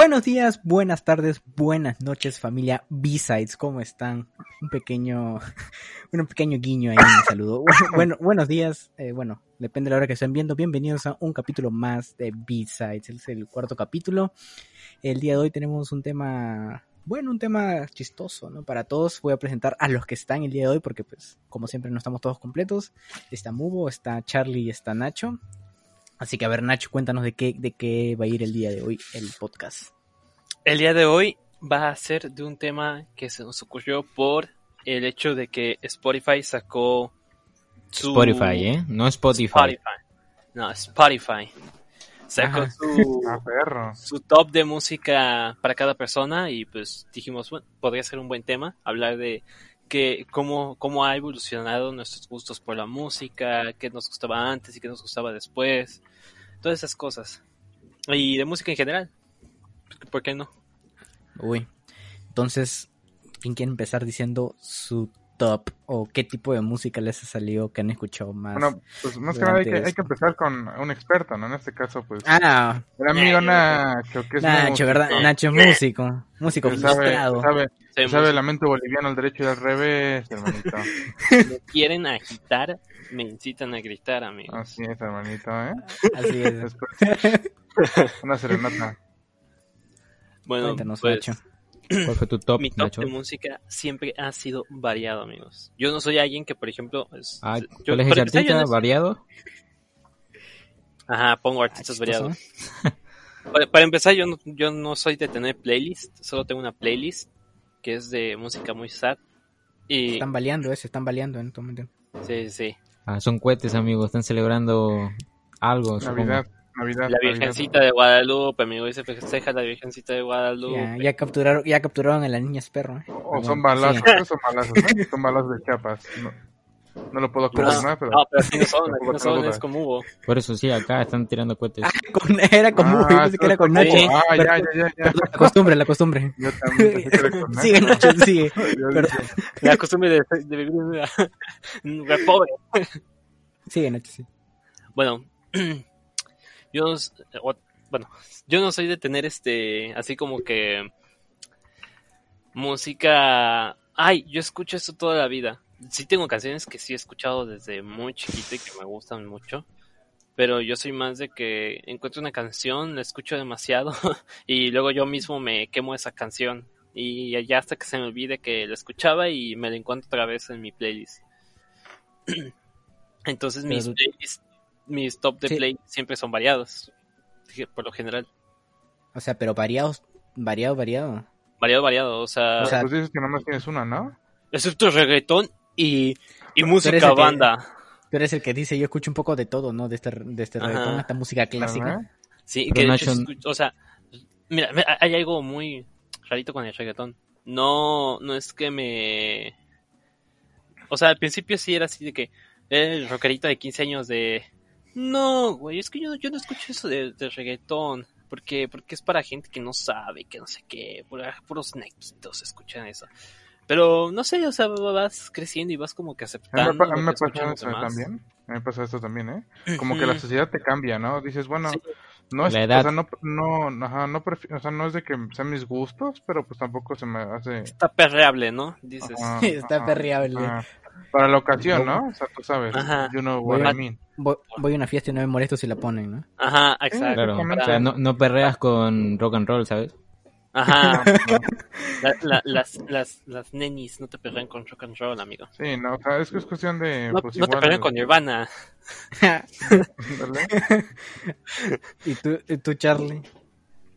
Buenos días, buenas tardes, buenas noches, familia B-Sides, ¿cómo están? Un pequeño, un pequeño guiño ahí, un saludo. Bueno, buenos días, eh, bueno, depende de la hora que estén viendo. Bienvenidos a un capítulo más de B-Sides, es el cuarto capítulo. El día de hoy tenemos un tema, bueno, un tema chistoso, ¿no? Para todos voy a presentar a los que están el día de hoy, porque pues, como siempre, no estamos todos completos. Está Mubo, está Charlie y está Nacho. Así que a ver, Nacho, cuéntanos de qué, de qué va a ir el día de hoy el podcast. El día de hoy va a ser de un tema que se nos ocurrió por el hecho de que Spotify sacó su... Spotify, ¿eh? No Spotify. Spotify. No, Spotify. Sacó su, ah, su top de música para cada persona y pues dijimos, bueno, podría ser un buen tema hablar de que cómo, cómo ha evolucionado nuestros gustos por la música, qué nos gustaba antes y qué nos gustaba después, todas esas cosas. Y de música en general. ¿Por qué no? Uy. Entonces, ¿quién quiere empezar diciendo su top o qué tipo de música les ha salido que han escuchado más? Bueno, pues más que nada hay que, hay que, empezar con un experto, ¿no? En este caso, pues. Ah, El amigo Nacho, que es Nacho, ¿verdad? Nacho es músico. Músico frustrado. Sabe, sabe, sabe lamento boliviano al derecho y al revés, hermanito. me quieren agitar, me incitan a gritar, amigo. Así es, hermanito, ¿eh? Así es. Después, una serenata. Bueno, Cuéntanos, pues, Nacho. ¿Cuál fue tu top, mi top Nacho? de música siempre ha sido variado, amigos. Yo no soy alguien que, por ejemplo, es- Ah, yo- ¿Cuál es ese artista? no- ¿Variado? Ajá, pongo artistas variados. Para, para empezar, yo no, yo no soy de tener playlist, solo tengo una playlist que es de música muy sad. Y Están baleando, ese, están baleando en este momento. sí, sí. Ah, son cohetes, amigos. Están celebrando algo. supongo. Navidad. La Navidad. Virgencita de Guadalupe, amigo, dice festeja la Virgencita de Guadalupe. Ya, ya capturaron, ya capturaron a la niña perro. ¿eh? O Ah, son bueno, balazos, sigue. son balazos, ¿no? Son balazos de chapas. No, no lo puedo Pero- confirmar, pero... No, pero aquí no son, aquí no son, es como hubo. Por eso sí, acá están tirando cohetes. Ah, con- era como, Ah, yo pensé que era con Nacho. Ah, Pero- ya, ya, ya, la costumbre, la costumbre. Yo también pensé que era con Nacho. Sigue, Nacho, sigue. La costumbre de, de vivir en un lugar pobre. Sigue, Nacho, sí. Bueno, yo no, o- bueno, yo no soy de tener este, así como que música. Ay, yo escucho esto toda la vida. Sí tengo canciones que sí he escuchado desde muy chiquito y que me gustan mucho. Pero yo soy más de que encuentro una canción, la escucho demasiado y luego yo mismo me quemo esa canción. Y ya hasta que se me olvide que la escuchaba y me la encuentro otra vez en mi playlist. Entonces mis playlists, mis top de Sí. play siempre son variados. Por lo general. O sea, pero variados, variado, variado. Variado, variado. O sea, O sea, Pues dices que nomás tienes una, ¿no? excepto reggaetón y, y música el que- banda. Tú eres el que dice, yo escucho un poco de todo, ¿no? De este, de este reggaetón hasta música clásica. Ajá. Sí, Pero que hecho escucho- o sea, mira, hay algo muy rarito con el reggaetón. No, no es que me... O sea, al principio sí era así de que el rockerito de 15 años de... No, güey, es que yo, yo no escucho eso de, de reggaetón. Porque, porque es para gente que no sabe, que no sé qué, puros nequitos escuchan eso. Pero no sé, o sea, vas creciendo y vas como que aceptando. a mí me los eso también. A mí me pasa eso también, ¿eh? Como que la sociedad te cambia, ¿no? Dices, bueno, Sí. no es, La edad. o sea, no, no, ajá, no, o sea, no es de que sean mis gustos, pero pues tampoco se me hace... Está perreable, ¿no? Dices. ajá, Está ajá, perreable. ajá. Para la ocasión, ¿no? O sea, tú sabes, Ajá. you know what Voy I mean. Voy, voy a una fiesta y no me molesto si la ponen, ¿no? Ajá, exacto. Claro, o sea, no, no perreas con rock and roll, ¿sabes? Ajá. La- la- las, las, las nenis no te perrean con rock and roll, amigo. Sí, no, o sea, es que es cuestión de... No, pues, no te igual, perrean con Nirvana. ¿verdad? ¿Y tú, y tú, Charlie?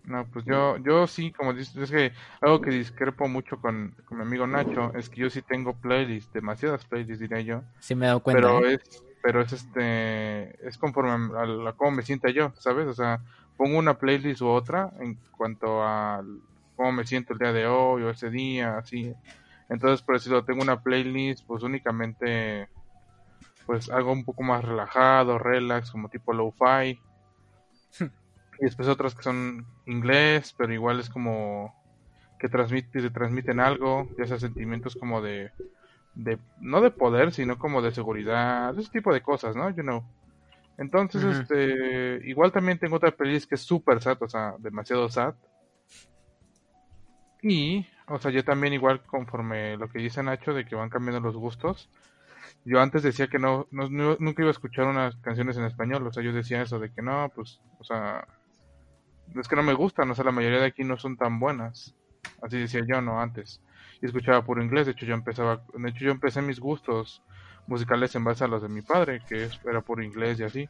No, pues yo, yo sí, como dices, es que algo que discrepo mucho con, con mi amigo Nacho es que yo sí tengo playlists, demasiadas playlists diría yo, Sí me he dado cuenta, pero ¿eh? es, pero es este, es conforme a, la- cómo me sienta yo, ¿sabes? O sea, pongo una playlist u otra en cuanto a cómo me siento el día de hoy o ese día, así. Entonces, por decirlo, tengo una playlist, pues únicamente, pues algo un poco más relajado, relax, como tipo lo-fi. Y después otras que son inglés, pero igual es como que transmite, te transmiten algo, ya sea sentimientos como de, de, no de poder, sino como de seguridad, ese tipo de cosas, ¿no? You know. Entonces, este, igual también tengo otra playlist que es súper sad, o sea, demasiado sad. Y, o sea, yo también igual conforme lo que dice Nacho de que van cambiando los gustos. Yo antes decía que no, no- nunca iba a escuchar unas canciones en español, o sea, yo decía eso de que no, pues, o sea, es que no me gustan, o sea, la mayoría de aquí no son tan buenas. Así decía yo, no, antes. Y escuchaba puro inglés, de hecho yo empezaba, de hecho yo empecé mis gustos musicales en base a los de mi padre, que era puro inglés y así.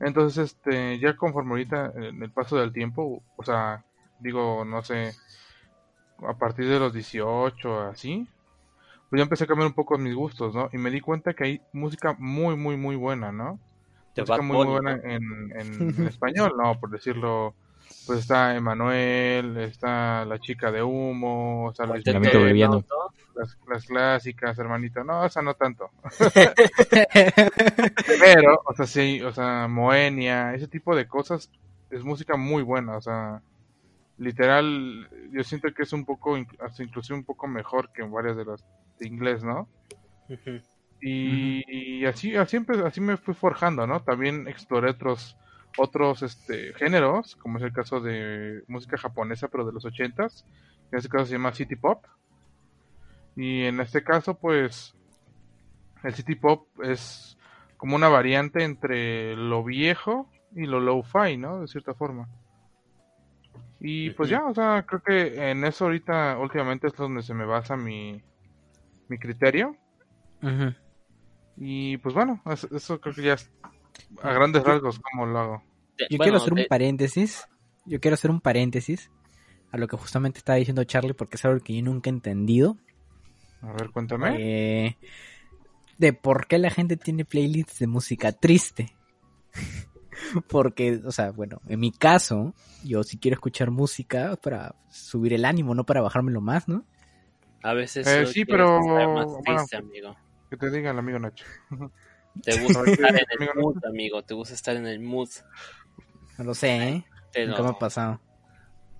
Entonces, este, ya conforme ahorita, en el paso del tiempo, o sea, digo, no sé, a partir de los 18, así, pues ya empecé a cambiar un poco mis gustos, ¿no? Y me di cuenta que hay música muy, muy, muy buena, ¿no? De música Bad muy, Bunny, buena ¿no? en, en, en español, ¿no? Por decirlo, pues está Emanuel, está La Chica de Humo, está Luis Miguel, ¿no? las, las clásicas, hermanito. No, esa no tanto. Pero, o sea, sí, o sea, Moenia, ese tipo de cosas es música muy buena, o sea, literal, yo siento que es un poco, hasta inclusive un poco mejor que varias de las de inglés, ¿no? Y, y así, así, así me fui forjando, ¿no? También exploré otros, otros este, géneros, como es el caso de música japonesa, pero de los ochentas, en este caso se llama City Pop. Y en este caso, pues, el City Pop es como una variante entre lo viejo y lo low-fi, ¿no? De cierta forma. Y pues ya, o sea, creo que en eso ahorita, últimamente es donde se me basa mi, mi criterio. Ujú. Y pues bueno, eso, eso creo que ya es a grandes rasgos como lo hago. Yo bueno, quiero hacer un paréntesis. Yo quiero hacer un paréntesis a lo que justamente estaba diciendo Charlie porque es algo que yo nunca he entendido. A ver, cuéntame. Eh, de por qué la gente tiene playlists de música triste. porque, o sea, bueno, en mi caso, yo si quiero escuchar música para subir el ánimo, no para bajármelo más, ¿no? A veces Eh, sí, pero, estar más bueno. triste, amigo. Que te diga el amigo Nacho. Te gusta estar en el mood, amigo. Te gusta estar en el mood. No lo sé, ¿eh? Te Nunca me lo- ha pasado.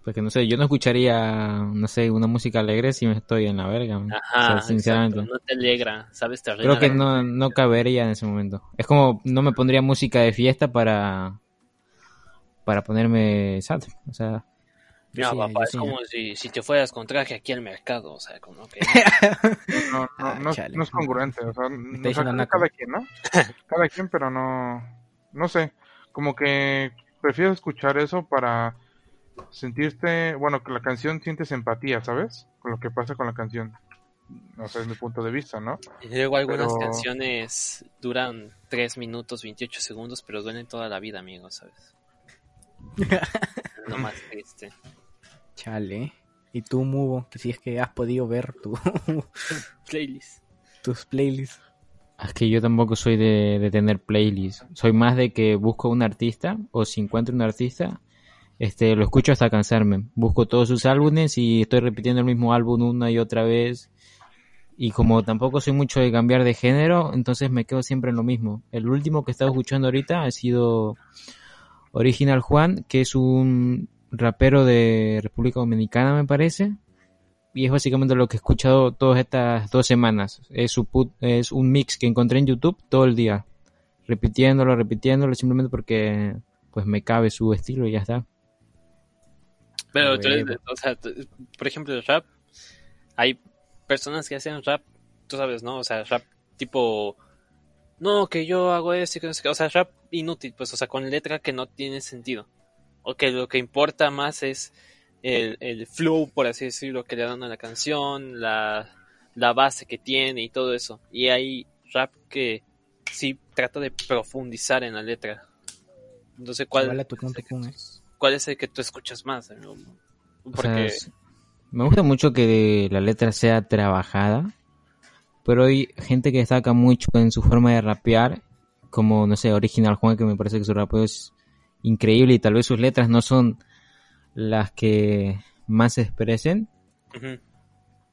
Porque no sé, yo no escucharía, no sé, una música alegre si me estoy en la verga. Ajá, O sea, sinceramente. exacto, no te alegra, ¿sabes? Te Creo que no, no cabería en ese momento. Es como no me pondría música de fiesta para para ponerme sad. O sea, No, sí, papá, es sí. como si, si te fueras con traje aquí al mercado, o sea, como que... No, no, Ah, no, chale. no es congruente. O sea, no- o sea, cada quien, ¿no? Cada quien, pero no. No sé. Como que prefiero escuchar eso para sentirte. Bueno, que la canción sientes empatía, ¿sabes? Con lo que pasa con la canción. O sea, es mi punto de vista, ¿no? Y luego algunas Pero- canciones duran 3 minutos 28 segundos, pero duelen toda la vida, amigo, ¿sabes? Es lo más triste. Chale. Y tú, Mubo, que si es que has podido ver tu, Playlist. tus playlists. es que yo tampoco soy de, de tener playlists. Soy más de que busco un artista o si encuentro un artista, este, lo escucho hasta cansarme. Busco todos sus álbumes y estoy repitiendo el mismo álbum una y otra vez. Y como tampoco soy mucho de cambiar de género, entonces me quedo siempre en lo mismo. El último que he estado escuchando ahorita ha sido Original Juan, que es un rapero de República Dominicana, me parece. Y es básicamente lo que he escuchado todas estas dos semanas. Es, su put- es un mix que encontré en YouTube todo el día. Repitiéndolo, repitiéndolo, simplemente porque pues me cabe su estilo y ya está. Pero, tú eres o sea, tú- por ejemplo, el rap, hay personas que hacen rap, tú sabes, ¿no? O sea, rap tipo, no, que yo hago esto y que no sé qué, o sea, rap inútil, pues, o sea, con letra que no tiene sentido. O que lo que importa más es el, el flow, por así decirlo, que le dan a la canción, la, la base que tiene y todo eso. Y hay rap que sí trata de profundizar en la letra. No sé cuál, tu Kun, ¿eh? cuál es el que tú escuchas más. O sea, es- me gusta mucho que la letra sea trabajada, pero hay gente que destaca mucho en su forma de rapear, como, no sé, Original Juan, que me parece que su rapeo es increíble y tal vez sus letras no son las que más se expresen,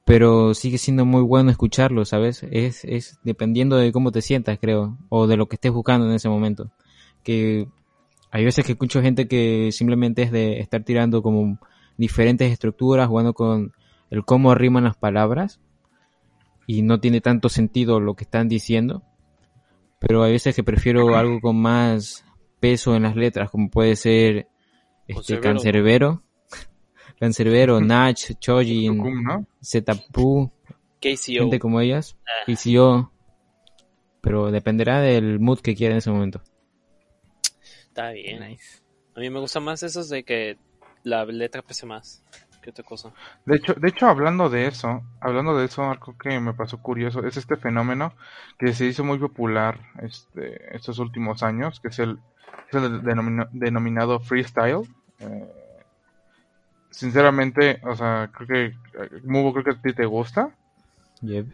pero sigue siendo muy bueno escucharlo, ¿sabes? Es, es dependiendo de cómo te sientas, creo, o de lo que estés buscando en ese momento. Que hay veces que escucho gente que simplemente es de estar tirando como diferentes estructuras, jugando con el cómo riman las palabras, y no tiene tanto sentido lo que están diciendo, pero hay veces que prefiero algo con más peso en las letras, como puede ser este Cancerbero. cancerbero. Nach, Chojin, ¿no? Zetapu, KCO. gente como ellas, Ah. PCO, pero dependerá del mood que quiera en ese momento. Está bien. Nice. A mí me gusta más esos de que la letra pese más que otra cosa. De hecho, de hecho, hablando de eso, hablando de eso, algo que me pasó curioso es este fenómeno que se hizo muy popular este, estos últimos años, que es el, es el denomina- denominado freestyle. Eh, sinceramente, o sea, creo que, eh, Mubo, creo que a ti te gusta, Yep.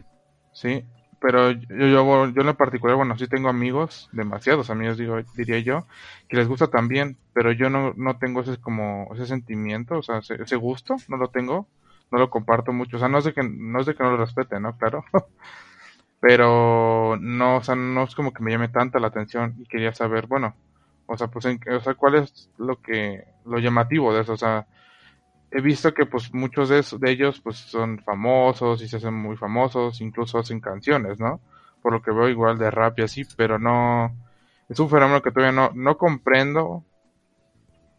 sí, pero yo, yo, yo en lo particular, bueno, sí tengo amigos, demasiados amigos, digo, diría yo, que les gusta también, pero yo no, no tengo ese como ese sentimiento, o sea, ese, ese gusto, no lo tengo, no lo comparto mucho, o sea, no es de que no es de que no lo respete, ¿no? Claro. pero no, o sea, no es como que me llame tanta la atención y quería saber, bueno, o sea, pues en- o sea, cuál es lo que lo llamativo de eso, o sea, he visto que pues muchos de, esos- de ellos pues son famosos y se hacen muy famosos, incluso hacen canciones, ¿no? Por lo que veo igual de rap y así, pero no es un fenómeno que todavía no no comprendo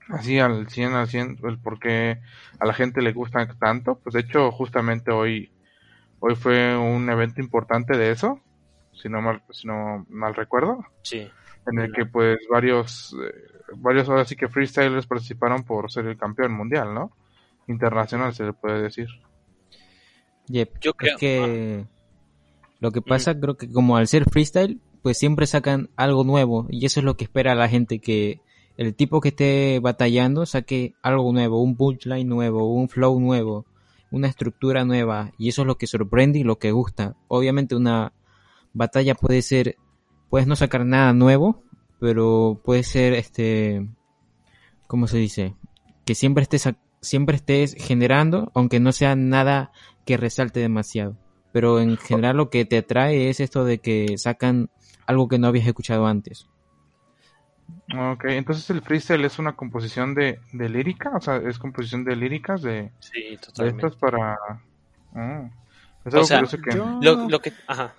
así al 100 al 100 el por qué a la gente le gusta tanto, pues de hecho justamente hoy hoy fue un evento importante de eso, si no mal si no mal recuerdo Sí. En el que pues varios eh, varios ahora sí que freestylers participaron por ser el campeón mundial, ¿no? Internacional se le puede decir. Yep. Yo creo- Es que lo que pasa, creo que como al ser freestyle, pues siempre sacan algo nuevo y eso es lo que espera la gente, que el tipo que esté batallando saque algo nuevo, un punchline nuevo, un flow nuevo, una estructura nueva y eso es lo que sorprende y lo que gusta. Obviamente una batalla puede ser, puedes no sacar nada nuevo, pero puede ser este, ¿cómo se dice? Que siempre estés, siempre estés generando, aunque no sea nada que resalte demasiado. Pero en general lo que te atrae es esto de que sacan algo que no habías escuchado antes. Ok, entonces el freestyle es una composición de, de lírica, o sea, es composición de líricas de, Sí, de estas para... Es O sea, curioso que... yo- Lo, lo que... Ajá.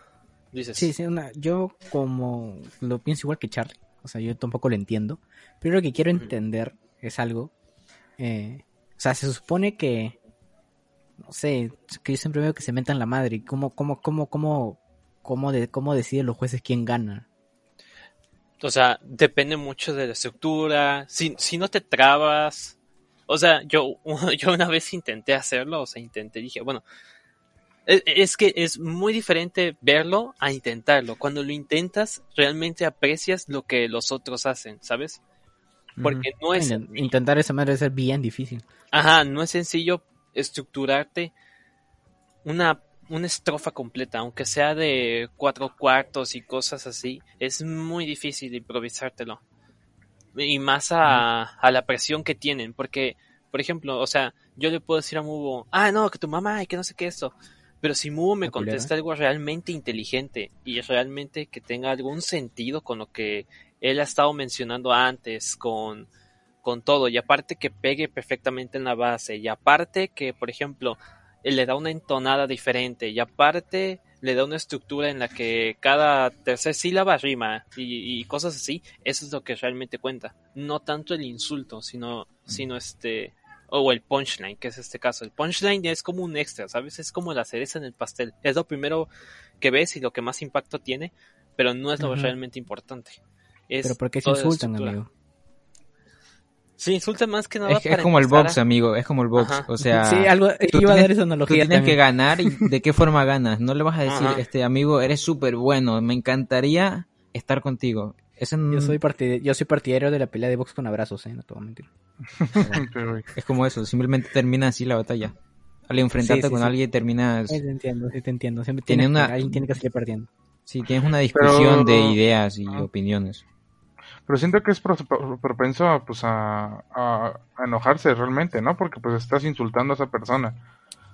Dices. Sí, sí, una, yo como lo pienso igual que Charlie, o sea, yo tampoco lo entiendo, pero lo que quiero entender es algo, eh, o sea, se supone que, no sé, que yo siempre veo que se metan la madre, y cómo, cómo, cómo, cómo, cómo, de, cómo deciden los jueces quién gana. O sea, depende mucho de la estructura. Si, si no te trabas. O sea, yo, yo una vez intenté hacerlo, o sea, intenté, dije, bueno, es, es que es muy diferente verlo a intentarlo. Cuando lo intentas, realmente aprecias lo que los otros hacen, ¿sabes? Porque no es, Intent- Intentar esa madre debe ser bien difícil. ajá, no es sencillo estructurarte una, una estrofa completa, aunque sea de cuatro cuartos y cosas así, es muy difícil improvisártelo. Y más a, a la presión que tienen, porque, por ejemplo, o sea, yo le puedo decir a Mubo, ah, no, que tu mamá y que no sé qué esto. Pero si Mubo me contesta algo realmente inteligente y realmente que tenga algún sentido con lo que él ha estado mencionando antes, con, con todo, y aparte que pegue perfectamente en la base, y aparte que, por ejemplo, él le da una entonada diferente, y aparte le da una estructura en la que cada tercera sílaba rima y, y cosas así, eso es lo que realmente cuenta. No tanto el insulto, sino, sino este, o el punchline, que es este caso. El punchline es como un extra, ¿sabes? Es como la cereza en el pastel. Es lo primero que ves y lo que más impacto tiene, pero no es lo realmente importante. Es Pero ¿por qué se insultan, amigo? Se insulta más que nada Es, como el box, a- amigo, es como el box. Ajá. O sea, sí, algo, tú iba a tienes- dar esa tú analogía tienes que ganar y de qué forma ganas. No le vas a decir, Ajá. este amigo, eres súper bueno, me encantaría estar contigo. Eso Yo soy, partid- yo soy partidario de la pelea de box con abrazos, eh, no te voy a mentir. Pero, es como eso, simplemente termina así la batalla. Al enfrentarte Sí, sí, con sí. alguien terminas, Sí, te entiendo, sí te entiendo. Siempre Tiene tienes que- una- alguien tiene que salir perdiendo. sí, tienes una discusión Pero- de ideas y opiniones. pero siento que es pro- pro- propenso a, pues, a, a- a enojarse realmente, ¿no? Porque pues estás insultando a esa persona.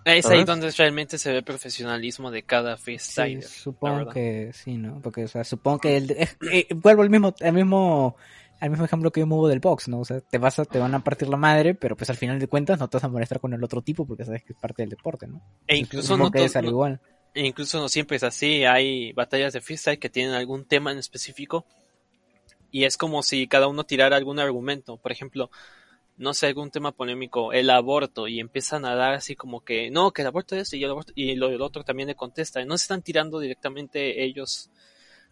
Es ahí donde realmente se ve el profesionalismo de cada freestyler. supongo que sí, ¿no? Porque, o sea, supongo que el, eh, eh, vuelvo al mismo, al mismo, al mismo ejemplo que yo muevo del box, ¿no? O sea, te vas a, te van a partir la madre, pero pues al final de cuentas no te vas a molestar con el otro tipo porque sabes que es parte del deporte, ¿no? E incluso no, que no- igual. e incluso no siempre es así. Hay batallas de freestyle que tienen algún tema en específico y es como si cada uno tirara algún argumento. Por ejemplo, no sé, algún tema polémico, el aborto, y empiezan a dar así como que, no, que el aborto es y el aborto, y lo, el otro también le contesta, no se están tirando directamente ellos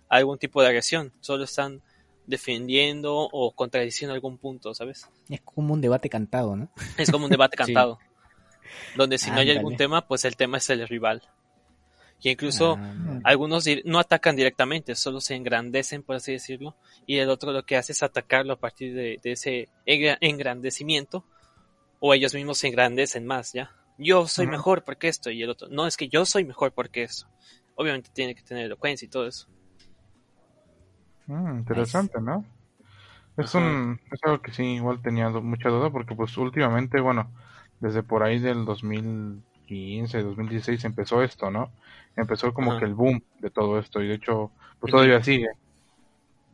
a algún tipo de agresión, solo están defendiendo o contradiciendo algún punto, ¿sabes? Es como un debate cantado, ¿no? Es como un debate Sí. cantado, donde si no hay algún tema, pues el tema es el rival. Y incluso Ah, no. algunos no atacan directamente, solo se engrandecen, por así decirlo, y el otro lo que hace es atacarlo a partir de, de ese engra- engrandecimiento, o ellos mismos se engrandecen más, ¿ya? Yo soy mejor porque esto, y el otro, no, es que yo soy mejor porque eso. Obviamente tiene que tener elocuencia y todo eso. Mm, interesante, ¿no? Es Ajá. un es algo que sí igual tenía mucha duda porque pues últimamente, bueno, desde por ahí del 2015, 2016 empezó esto, ¿no? Empezó como Ajá. que el boom de todo esto y de hecho pues todavía sigue.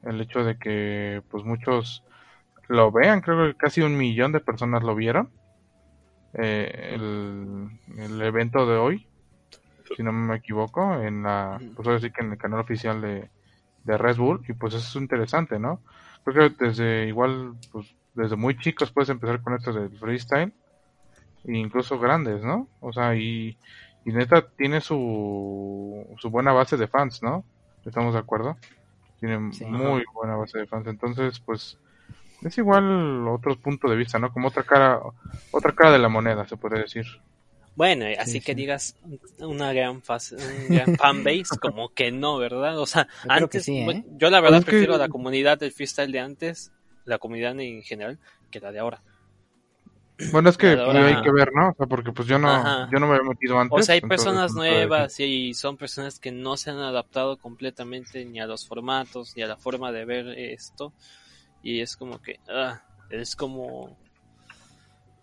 El hecho de que pues muchos lo vean, creo que casi un millón de personas lo vieron. eh, el, el evento de hoy, si no me equivoco, en la, pues ahora sí que en el canal oficial de, de Red Bull, y pues eso es interesante, ¿no? Creo que desde igual, pues desde muy chicos puedes empezar con esto del freestyle, incluso grandes, ¿no? O sea, y, y neta tiene su, su buena base de fans, ¿no? ¿Estamos de acuerdo? Tiene Sí. muy buena base de fans, entonces pues es igual otro punto de vista, ¿no? Como otra cara, otra cara de la moneda, se puede decir. Bueno, eh, así Sí, que sí. digas una gran, fas- un gran fanbase, como que no, ¿verdad? O sea, Yo antes, sí, ¿eh? bueno, yo la verdad Pues que- prefiero a la comunidad del freestyle de antes, la comunidad en general, que la de ahora. Bueno, es que ahora- hay que ver, ¿no? O sea, porque pues yo no, Ajá. yo no me había metido antes. O sea, hay personas nuevas y son personas que no se han adaptado completamente ni a los formatos ni a la forma de ver esto. Y es como que, ah, es como...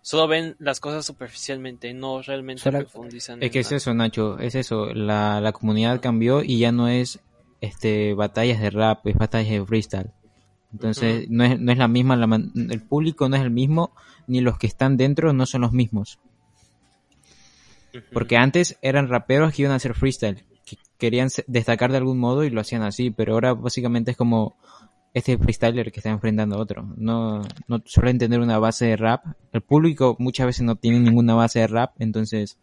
Solo ven las cosas superficialmente, no realmente Solo- profundizan. Es en que es nada. eso, Nacho, es eso. La, la comunidad cambió y ya no es este batallas de rap, es batallas de freestyle. Entonces, no, es, no es la misma, la man- el público no es el mismo, ni los que están dentro no son los mismos. Porque antes eran raperos que iban a hacer freestyle, que querían destacar de algún modo y lo hacían así, pero ahora básicamente es como este freestyler que está enfrentando a otro. No, no suelen tener una base de rap. El público muchas veces no tiene ninguna base de rap, entonces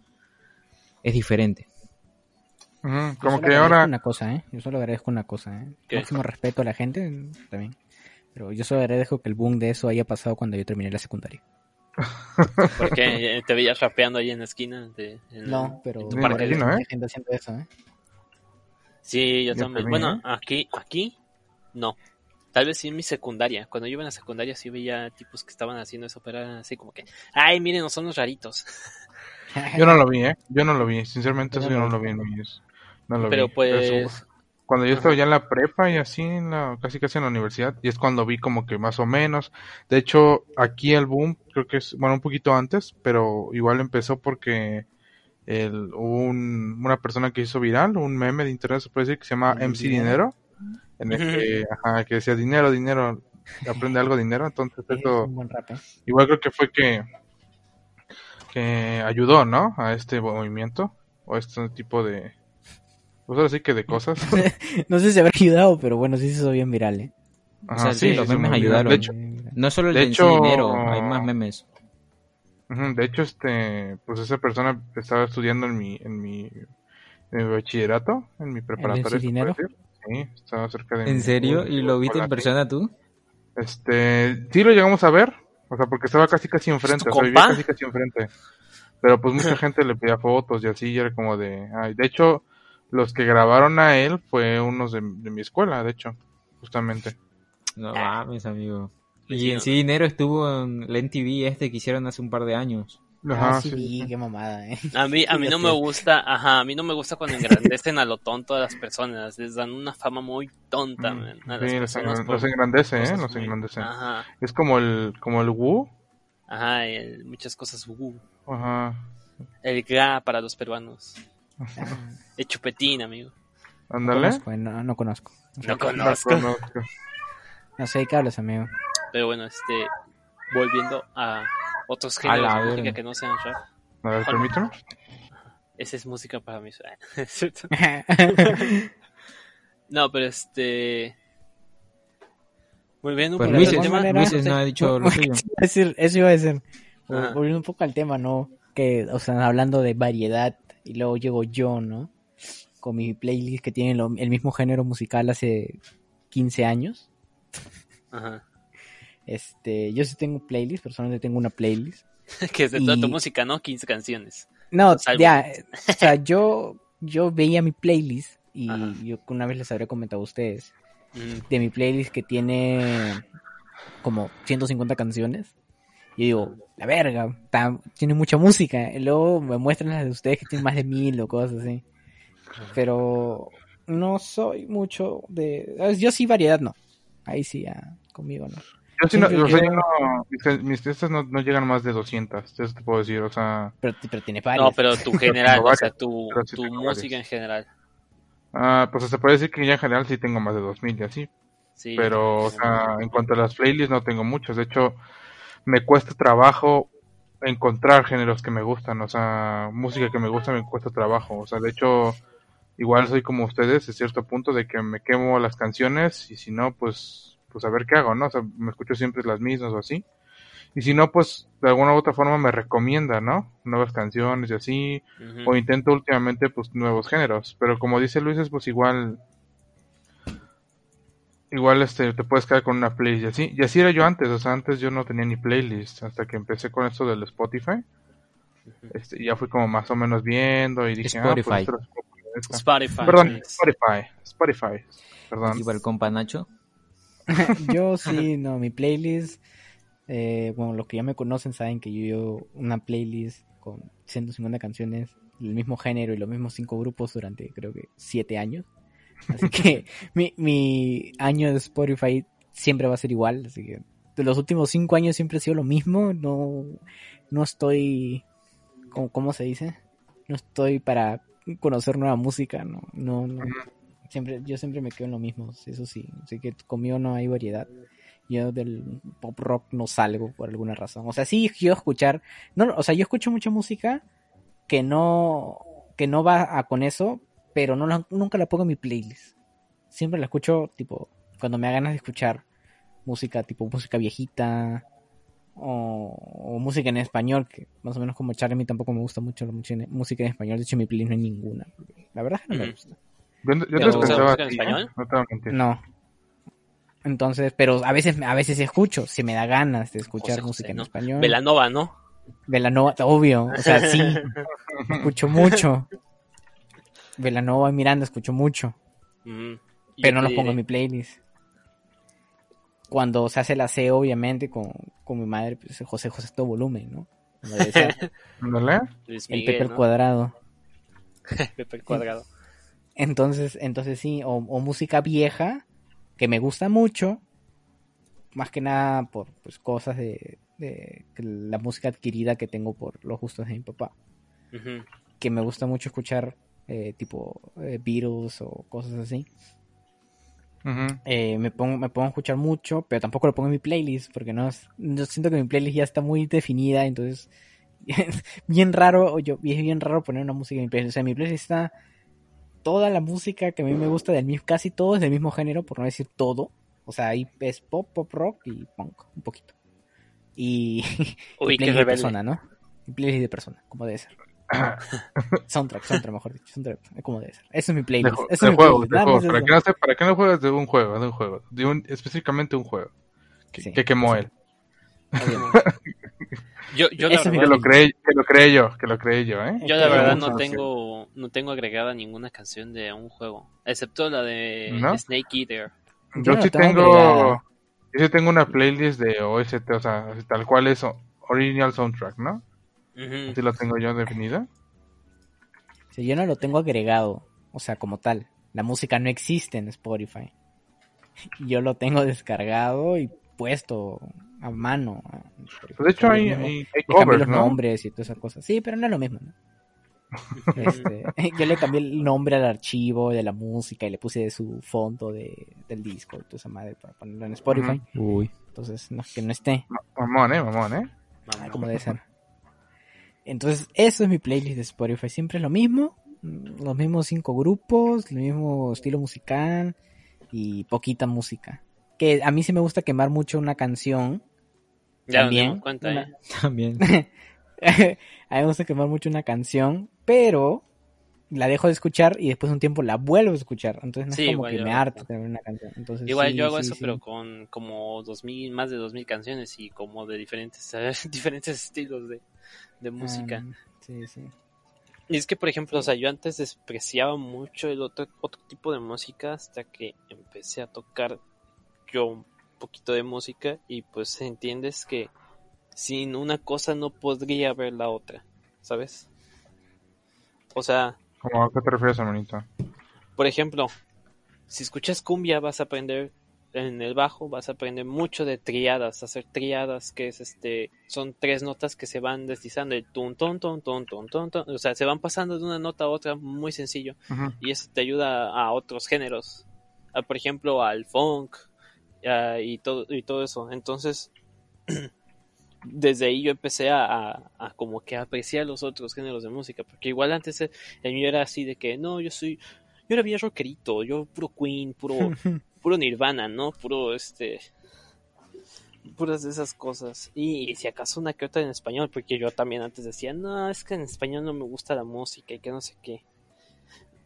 es diferente. Como solo que agradezco ahora, Una cosa, ¿eh? Yo solo agradezco una cosa, ¿eh? ¿Qué? Máximo respeto a la gente, también. Pero yo solo agradezco que el boom de eso haya pasado cuando yo terminé la secundaria. Porque te veías rapeando ahí en la esquina. De, en No, pero en tu parque. imagino, ¿eh? hay gente haciendo eso, ¿eh? Sí, yo Yo también. también, Bueno, ¿eh? aquí, aquí, no. Tal vez sí en mi secundaria. Cuando yo iba en la secundaria sí veía tipos que estaban haciendo eso, pero era así como que, ay, miren, no son los raritos. yo no lo vi, ¿eh? Yo no lo vi, sinceramente Yo eso no yo no lo vi en mis- No lo Pero vi. pues, su- cuando yo estaba ya en la prepa y así, en la, casi casi en la universidad, y es cuando vi como que más o menos. De hecho, aquí el boom, creo que es, bueno, un poquito antes, pero igual empezó porque el, un, una persona que hizo viral, un meme de internet, se puede decir, que se llama ¿El MC dinero? En el que, ajá, que decía dinero, dinero, aprende algo dinero, entonces Es eso ¿eh? igual creo que fue que que ayudó, ¿no? A este movimiento o a este tipo de pues ahora sí que de cosas. No sé si habrá ayudado, pero bueno, sí se hizo bien viral, ¿eh? Ajá, O sea, sí, los memes ayudaron. De hecho, No solo el De hecho- dinero, hay más memes. de hecho este pues esa persona estaba estudiando en mi en mi, en mi bachillerato, en mi preparatoria, se puede dinero? decir. Sí, estaba cerca de mi- ¿En serio? ¿Y lo viste en persona tú? Este, sí lo llegamos a ver, o sea, porque estaba casi casi enfrente, tu o sea, vivía compa? casi casi enfrente. Pero pues mucha gente le pedía fotos y así, y era como de, ay, de hecho, los que grabaron a él fue unos de, de mi escuela, de hecho, justamente. No mames, amigo. Y en sí dinero estuvo en el NTV este que hicieron hace un par de años. Ajá, ah, sí, qué mamada, ¿eh? a mí, a mí no me gusta, ajá, a mí no me gusta cuando engrandecen a lo tonto a las personas. Les dan una fama muy tonta, Mm, man, a las sí, los, personas por los engrandece, eh, los muy- engrandece. Ajá, Es como el, como el Wu, ajá, el- muchas cosas. uh, ajá, el gra para los peruanos. El chupetín, amigo. no ándale. conozco, eh, no, no conozco. No No conozco. conozco. No sé de qué hablas, amigo. Pero bueno, este, volviendo a otros A géneros la de música que no sean rap. A ver, permíteme. Esa es música para mí. No, pero este... Muy bien, un Pues poco igual tema. no ha dicho lo suyo. Eso iba a decir, eso iba a decir. Volviendo un poco al tema, ¿no? Que, o sea, hablando de variedad, y luego llego yo, ¿no? Con mi playlist que tiene lo- el mismo género musical hace 15 años. Ajá. Este, yo sí tengo playlist, personalmente tengo una playlist. que es de toda tu Y- música, ¿no? 15 canciones. No, ya, o sea, yo, yo veía mi playlist y Ajá. yo una vez les habré comentado a ustedes Mm, de mi playlist que tiene como 150 canciones. Y digo, la verga, ta- tiene mucha música. Y luego me muestran las de ustedes que tienen más de mil o cosas así. Pero no soy mucho de... Yo sí variedad no. Ahí sí, ya, conmigo no. Yo sí no, yo- yo no, mis, mis testas no, no llegan más de 200, eso te puedo decir, o sea, Pero, pero tiene varias. No, pero tu general, o sea, tu, sí tu música varias. en general. ah, pues se puede decir que ya en general sí tengo más de 2000 y así, Sí. pero, o sea, en cuanto a las playlists no tengo muchos, de hecho, me cuesta trabajo encontrar géneros que me gustan, o sea, música que me gusta me cuesta trabajo, o sea, de hecho, igual soy como ustedes, a cierto punto de que me quemo las canciones y si no, pues, pues a ver qué hago, ¿no? O sea, me escucho siempre las mismas o así. Y si no, pues de alguna u otra forma me recomienda, ¿no? Nuevas canciones y así. O intento últimamente, pues, nuevos géneros. Pero como dice Luis, es pues igual. Igual este, te puedes quedar con una playlist y así. Y así era yo antes, o sea, antes yo no tenía ni playlist. Hasta que empecé con esto del Spotify. Este, y ya fui como más o menos viendo y dije, ah, pues Spotify. esto. Spotify. Perdón, sí. Spotify. Spotify. Perdón. Va el compa Nacho. Yo sí, no, mi playlist, eh, bueno, los que ya me conocen saben que yo llevo una playlist con 150 canciones, el mismo género y los mismos cinco grupos durante creo que siete años. Así que mi, mi año de Spotify siempre va a ser igual, así que de los últimos cinco años siempre ha sido lo mismo, no, no estoy, ¿cómo, cómo se dice? No estoy para conocer nueva música, no, no, no. Siempre, yo siempre me quedo en lo mismo, eso sí. Así que conmigo no hay variedad. Yo del pop rock no salgo por alguna razón. O sea, sí quiero escuchar. No, o sea, yo escucho mucha música que no, que no va a con eso, pero no la- nunca la pongo en mi playlist. Siempre la escucho, tipo, cuando me da ganas de escuchar música, tipo música viejita, o, o música en español, que más o menos como Charlie, a mí tampoco me gusta mucho la música en- música en español. De hecho, en mi playlist no hay ninguna. La verdad es que no me Ujú. gusta. Yo, yo ¿Te pensaba música en español? No te voy a mentir. No. Entonces, pero a veces, a veces escucho, si me da ganas de escuchar José José, música en ¿no? español. Velanova, ¿no? Velanova, obvio, o sea, sí, escucho mucho. Velanova y Miranda escucho mucho, pero no los pongo en diré, mi playlist. Cuando se hace el aseo, obviamente, con, con mi madre, pues José José es todo volumen, ¿no? Luis el Pepe al ¿no? cuadrado. Pepe al cuadrado. Entonces, entonces sí, o, o música vieja, que me gusta mucho, más que nada por pues, cosas de, de la música adquirida que tengo por los gustos de mi papá, que me gusta mucho escuchar eh, tipo eh, Beatles o cosas así. Eh, me pongo me pongo a escuchar mucho, pero tampoco lo pongo en mi playlist porque no es- yo siento que mi playlist ya está muy definida, entonces bien raro, yo es bien raro poner una música en mi playlist, o sea, en mi playlist está toda la música que a mí me gusta del mismo casi todo es del mismo género, por no decir todo. O sea, ahí es pop, pop rock y punk, un poquito. Y, Uy, y qué playlist de persona, ¿no? Y playlist de persona, como debe ser. Soundtrack, soundtrack, mejor dicho, soundtrack, como debe ser. Eso es mi De, playlist. ju- Eso de es mi juegos, playlist, de más Para que no sé, para que no juegues de un juego, de un juego, de un, específicamente un juego que, Sí. que quemó él. Yo, yo la es mi Que verdad, lo creé, que lo creé yo, que lo creé yo, ¿eh? yo la verdad no tengo, no tengo agregada ninguna canción de un juego, excepto la de ¿No? Snake Eater. Yo Yo no sí tengo agregada. yo sí tengo una playlist de OST, o sea, tal cual es original soundtrack, ¿no? Así la tengo yo definida. Sí, yo no lo tengo agregado, o sea, como tal. La música no existe en Spotify. Yo lo tengo descargado y puesto a mano. Pues de hecho hay, lo mismo, hay, hay covers, los ¿no? nombres y todas esas cosas. Sí, pero no es lo mismo, ¿no? Este, yo le cambié el nombre al archivo de la música y le puse su fondo de, del disco y toda esa madre para ponerlo en Spotify. Uy. Entonces, no, que no esté. Mamón, eh, mamón, eh. Como debe ser. Entonces, eso es mi playlist de Spotify. Siempre es lo mismo. mm, Los mismos cinco grupos, el mismo estilo musical y poquita música. que a mí sí me gusta quemar mucho una canción. Ya también. cuenta, Una- ¿eh? También. a mí me gusta quemar mucho una canción, pero la dejo de escuchar y después de un tiempo la vuelvo a escuchar. Entonces no Sí, es como que yo. me harto de una canción. Entonces, Igual sí, yo hago sí, eso, sí. pero con como 2000, más de 2000 canciones y como de diferentes, diferentes estilos de, de música. Ah, sí, sí. Y es que, por ejemplo, o sea, yo antes despreciaba mucho el otro, otro tipo de música hasta que empecé a tocar yo un poquito de música y pues entiendes que sin una cosa no podría haber la otra, ¿sabes? O sea, ¿Cómo a qué te refieres, hermanito? por ejemplo, si escuchas cumbia vas a aprender en el bajo, vas a aprender mucho de triadas, hacer triadas, que es este, son tres notas que se van deslizando, el ton, ton, ton, ton, ton, ton, o sea, se van pasando de una nota a otra muy sencillo y eso te ayuda a otros géneros, a, por ejemplo al funk y todo y todo eso. Entonces, desde ahí yo empecé a, a- a como que apreciar los otros géneros de música, porque igual antes el mío era así de que no, yo soy yo era bien rockerito, yo puro Queen, puro puro Nirvana, ¿no? Puro este puras de esas cosas y, si acaso una que otra en español porque yo también antes decía no es que en español no me gusta la música y que no sé qué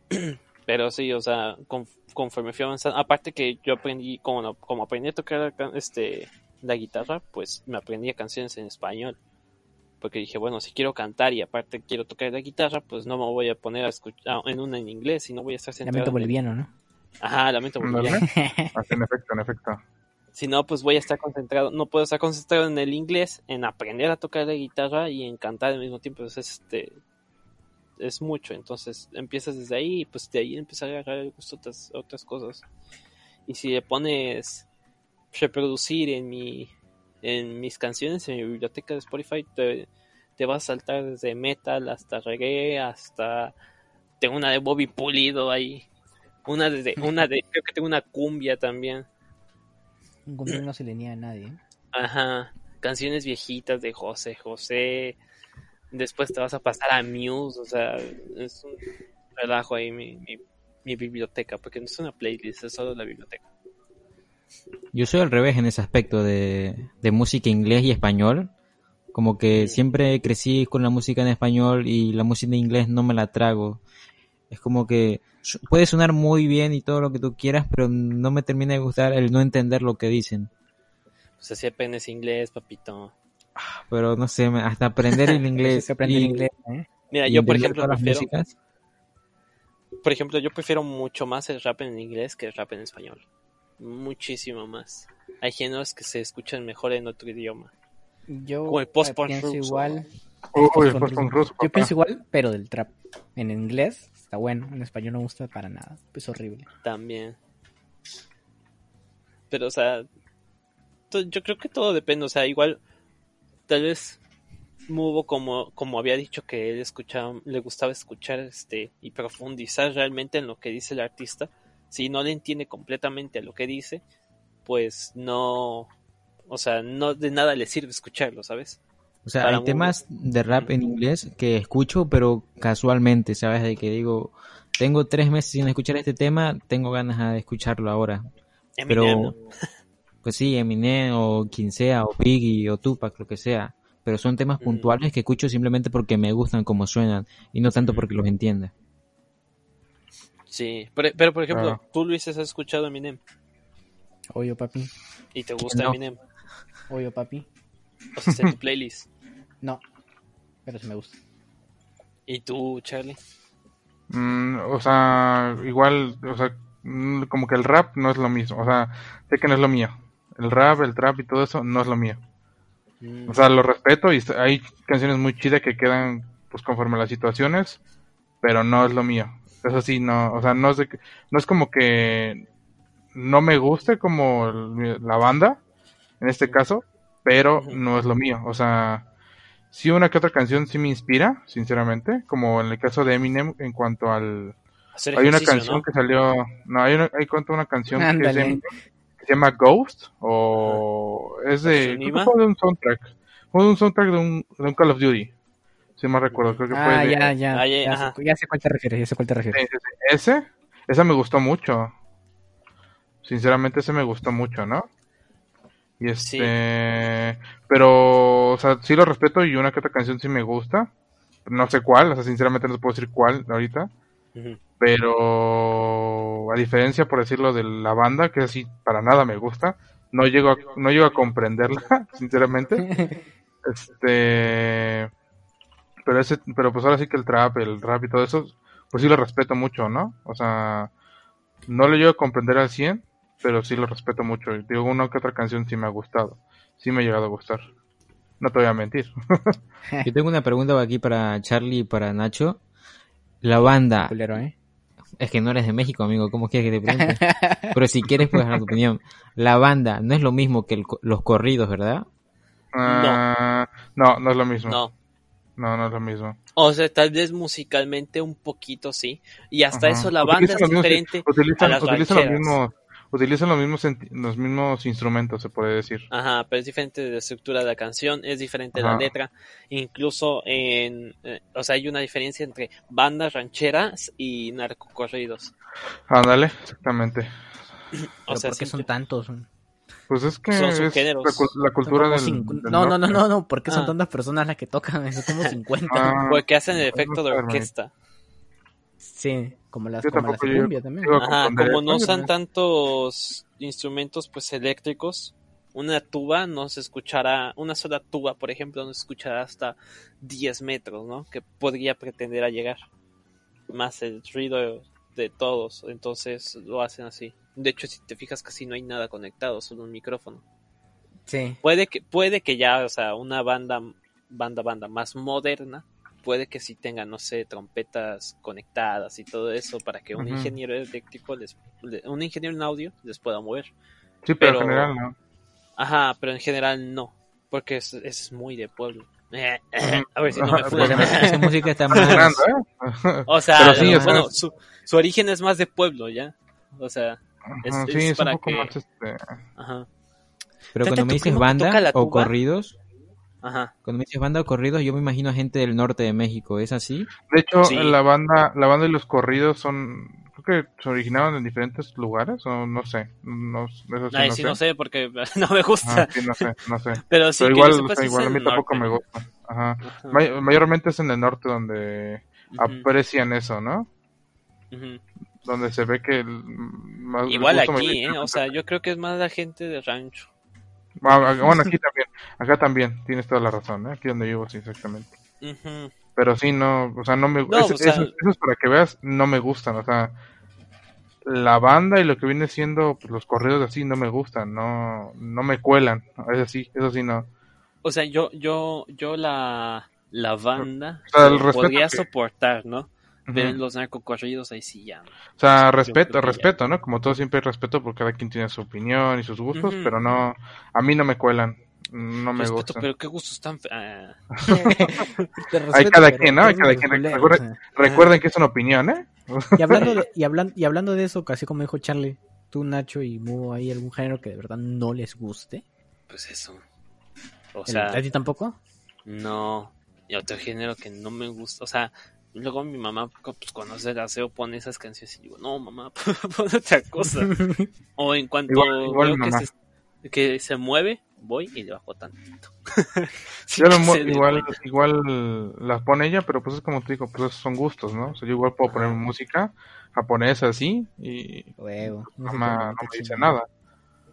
pero sí o sea con- conforme fui avanzando aparte que yo aprendí como como aprendí a tocar este la guitarra pues me aprendí canciones en español porque dije bueno si quiero cantar y aparte quiero tocar la guitarra pues no me voy a poner a escuchar en una en inglés sino voy a estar centrado Lamento boliviano, ¿no? Ajá lamento boliviano Así, en efecto, en efecto. si no, pues voy a estar concentrado, no puedo estar concentrado en el inglés, en aprender a tocar la guitarra y en cantar al mismo tiempo. Entonces, este, es mucho. Entonces, empiezas desde ahí y pues de ahí empiezas a agarrar el gusto otras, otras cosas. Y si le pones reproducir en mi, en mis canciones, en mi biblioteca de Spotify, te, te vas a saltar desde metal hasta reggae, hasta, tengo una de Bobby Pulido ahí. Una de, una de, creo que tengo una cumbia también. Un cumpleaños no se le niega a nadie. Ajá, canciones viejitas de José José. Después te vas a pasar a Muse, o sea, es un relajo ahí mi, mi, mi biblioteca, porque no es una playlist, es solo la biblioteca. Yo soy al revés en ese aspecto de, de música inglés y español. Como que siempre crecí con la música en español y la música en inglés no me la trago. Es como que puede sonar muy bien y todo lo que tú quieras, pero no me termina de gustar el no entender lo que dicen. Pues así apenas inglés, papito. Pero no sé, hasta aprender el inglés. que aprender y- inglés, ¿eh? Mira, y yo por ejemplo prefiero, músicas. por ejemplo, yo prefiero mucho más el rap en inglés que el rap en español. Muchísimo más. Hay géneros que se escuchan mejor en otro idioma. Yo Como el post-punk pienso ruso. igual. Uy, el Post-punk post-punk ruso. ruso, Yo pienso igual, pero del trap. En inglés bueno, en español no gusta para nada. Es horrible. También. Pero, o sea, yo creo que todo depende. O sea, igual, tal vez Mubo, como, como había dicho que él escuchaba, le gustaba escuchar este y profundizar realmente en lo que dice el artista. Si no le entiende completamente a lo que dice, pues no. O sea, no de nada le sirve escucharlo, ¿sabes? O sea, hay un- temas de rap en inglés que escucho, pero casualmente, ¿sabes? De que digo, tengo tres meses sin escuchar este tema, tengo ganas de escucharlo ahora. Eminem, Pero, ¿no? pues sí, Eminem o quien sea, o Biggie o Tupac, lo que sea. Pero son temas Mm. puntuales que escucho simplemente porque me gustan como suenan y no tanto porque los entienda. Sí, pero, pero por ejemplo, Claro. tú Luis has escuchado Eminem Oyo, papi. y te gusta No. Eminem. Oyo, papi. O sea, está en tu playlist. No. Pero sí me gusta. ¿Y tú, Charlie? Mm, o sea, igual, o sea, mm, como que el rap no es lo mismo. O sea, sé que no es lo mío. El rap, el trap y todo eso no es lo mío. Mm, O sea, lo respeto y hay canciones muy chidas que quedan pues conforme a las situaciones, pero no es lo mío. Eso sí, no, o sea, no es, de que- no es como que no me guste como la banda, en este caso, pero no es lo mío. O sea, sí una que otra canción sí me inspira, sinceramente, como en el caso de Eminem en cuanto al... Hay una canción ¿no? que salió, no, hay una, hay una canción que, es de que se llama Ghost, o es de, un soundtrack, fue de un soundtrack de un, de un Call of Duty, si me recuerdo, creo que Ah, fue de, ya, ya. Ah, ya, ya, sé, ya sé cuál te refieres, ya sé cuál te refieres. Sí, sí, sí. ese, esa me gustó mucho. Sinceramente ese me gustó mucho, ¿no? Y este, pero, o sea, sí lo respeto y una que otra canción sí me gusta. No sé cuál, o sea, sinceramente no puedo decir cuál ahorita. Pero a diferencia, por decirlo, de la banda, que así para nada me gusta, no llego a, no llego a comprenderla, sinceramente. Este, pero ese, pero pues ahora sí que el trap, el rap y todo eso, pues sí lo respeto mucho, ¿no? O sea, no lo llego a comprender al 100, pero sí lo respeto mucho. Y digo, una que otra canción sí me ha gustado, sí me ha llegado a gustar. No te voy a mentir. Yo tengo una pregunta aquí para Charlie y para Nacho. La banda, Culero, ¿eh? es que no eres de México, amigo, ¿cómo quieres que te pregunte? Pero si quieres puedes dar tu opinión. La banda no es lo mismo que el co- los corridos, ¿verdad? Ah, no, no es lo mismo. No. No, no es lo mismo. O sea, tal vez musicalmente un poquito sí. Y hasta Ajá. eso la banda Utilizan es diferente a Utilizan, las utilizan los mismos, utilizan los mismos, los mismos instrumentos, se puede decir. Ajá, pero es diferente de la estructura de la canción, es diferente la Ajá. letra. Incluso en. eh, o sea, hay una diferencia entre bandas rancheras y narcocorridos. Ándale, exactamente. O sea, ¿por qué son tantos? Pues es que Son es subgéneros. la, cul- la cultura del, cinco- del No, no, no, no, no, ¿por qué son Ah. tantas personas las que tocan? Son como 50. Ah, porque hacen el efecto de orquesta. Sí, como las, como cumbia también. Ajá, como ¿no? usan tantos instrumentos pues eléctricos, una tuba no se escuchará, una sola tuba, por ejemplo, no se escuchará hasta 10 metros, ¿no? Que podría pretender a llegar. Más el ruido de todos, entonces lo hacen así. De hecho, si te fijas, casi no hay nada conectado, solo un micrófono. Sí. Puede que, puede que ya, o sea, una banda, banda, banda más moderna, puede que sí tenga, no sé, trompetas conectadas y todo eso para que un Ujú. ingeniero eléctrico, les, le- un ingeniero en audio les pueda mover. Sí, pero, pero- en general no. Ajá, pero en general no, porque es, es muy de pueblo. A ver si no me Esa música está más... Fernando, ¿eh? O sea, sí, o sea, bueno, su, su origen es más de pueblo, ¿ya? O sea, Es- es un para poco que- más este... ajá, Pero cuando ¿tu me dices banda o corridos, ajá. cuando me dices banda o corridos, yo me imagino a gente del norte de México, ¿es así? De hecho, Sí. la banda, la banda y los corridos son, creo que se originaron en diferentes lugares, o no sé, no, eso sí Ay, no sí, sé. no sé porque no me gusta. Ajá, sí, no sé, no sé. Pero sí, Pero igual, o sea, a mí tampoco norte. me gusta. Ajá. Ajá. May- mayormente es en el norte donde aprecian eso, ¿no? Donde se ve que el, más, Igual aquí, ¿eh? O sea, yo creo que es más la gente de rancho. Ah, ah, bueno, aquí también, acá también, tienes toda la razón, ¿eh? Aquí donde vivo, sí, exactamente. Pero sí, no, o sea, no me No, ese- o sea- esos, esos para que veas, no me gustan, o sea, la banda y lo que viene siendo pues, los corridos así no me gustan, no, no me cuelan, eso sí, eso sí no. O sea, yo, yo, yo la, la banda O sea, el podría que- soportar, ¿no? Pero los narcocorridos ahí sí ya. O sea, respeto, respeto, ¿no? Como todo siempre hay respeto porque cada quien tiene su opinión y sus gustos, pero no, a mí no me cuelan, no me Respeto, gustan. pero qué gustos tan... ah. Hay cada quien, ¿no? Hay cada quien, recuerden- o sea. Recuerden que es una opinión, ¿eh? Y hablando, de, y, hablan- y hablando de eso, casi como dijo Charlie, tú, Nacho y Mu, ¿hay algún género que de verdad no les guste? Pues eso. O ¿El- sea, ¿A ti tampoco? no. Y otro género que no me gusta. O sea, luego mi mamá, pues, cuando hace aseo, pone esas canciones y digo, no, mamá, pon otra cosa. O en cuanto Igual- igual veo mi que se, que se mueve, voy y le bajo tantito. Sí Yo lo igual, igual las pone ella, pero pues es como te digo, pues esos son gustos, ¿no? O sea, yo igual puedo poner Ajá. música japonesa así y Huevo. mamá no me dice nada.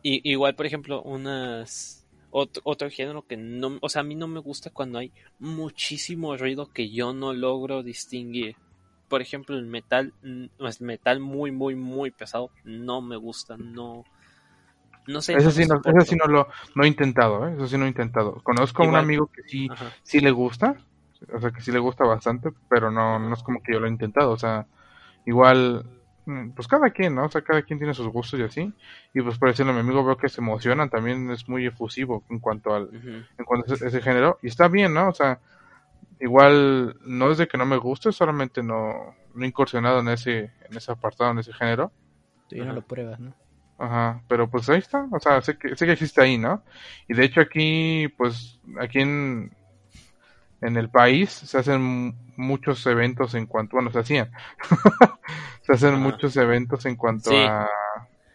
Y, igual, por ejemplo, unas otro, otro género que no, o sea, a mí no me gusta cuando hay muchísimo ruido que yo no logro distinguir. Por ejemplo, el metal, el metal muy, muy, muy pesado, no me gusta, no, no sé. Eso sí, no, eso sí no lo no he intentado, ¿eh? Eso sí no he intentado. Conozco a un amigo que sí, Ajá. sí le gusta, o sea, que sí le gusta bastante, pero no, no es como que yo lo he intentado, o sea, igual, pues cada quien, ¿no? O sea, cada quien tiene sus gustos y así, y pues por decirlo mi amigo veo que se emocionan, también es muy efusivo en cuanto al, en cuanto a ese, ese género, y está bien, ¿no? O sea, igual no es de que no me guste, solamente no, no he incursionado en ese, en ese apartado, en ese género, Tú ya no lo pruebas, ¿no? Ajá, pero pues ahí está, o sea, sé que, sé que existe ahí, ¿no? Y de hecho aquí, pues, aquí en, en el país se hacen muchos eventos en cuanto, bueno, se hacían, se hacen Ajá. muchos eventos en cuanto Sí. a, a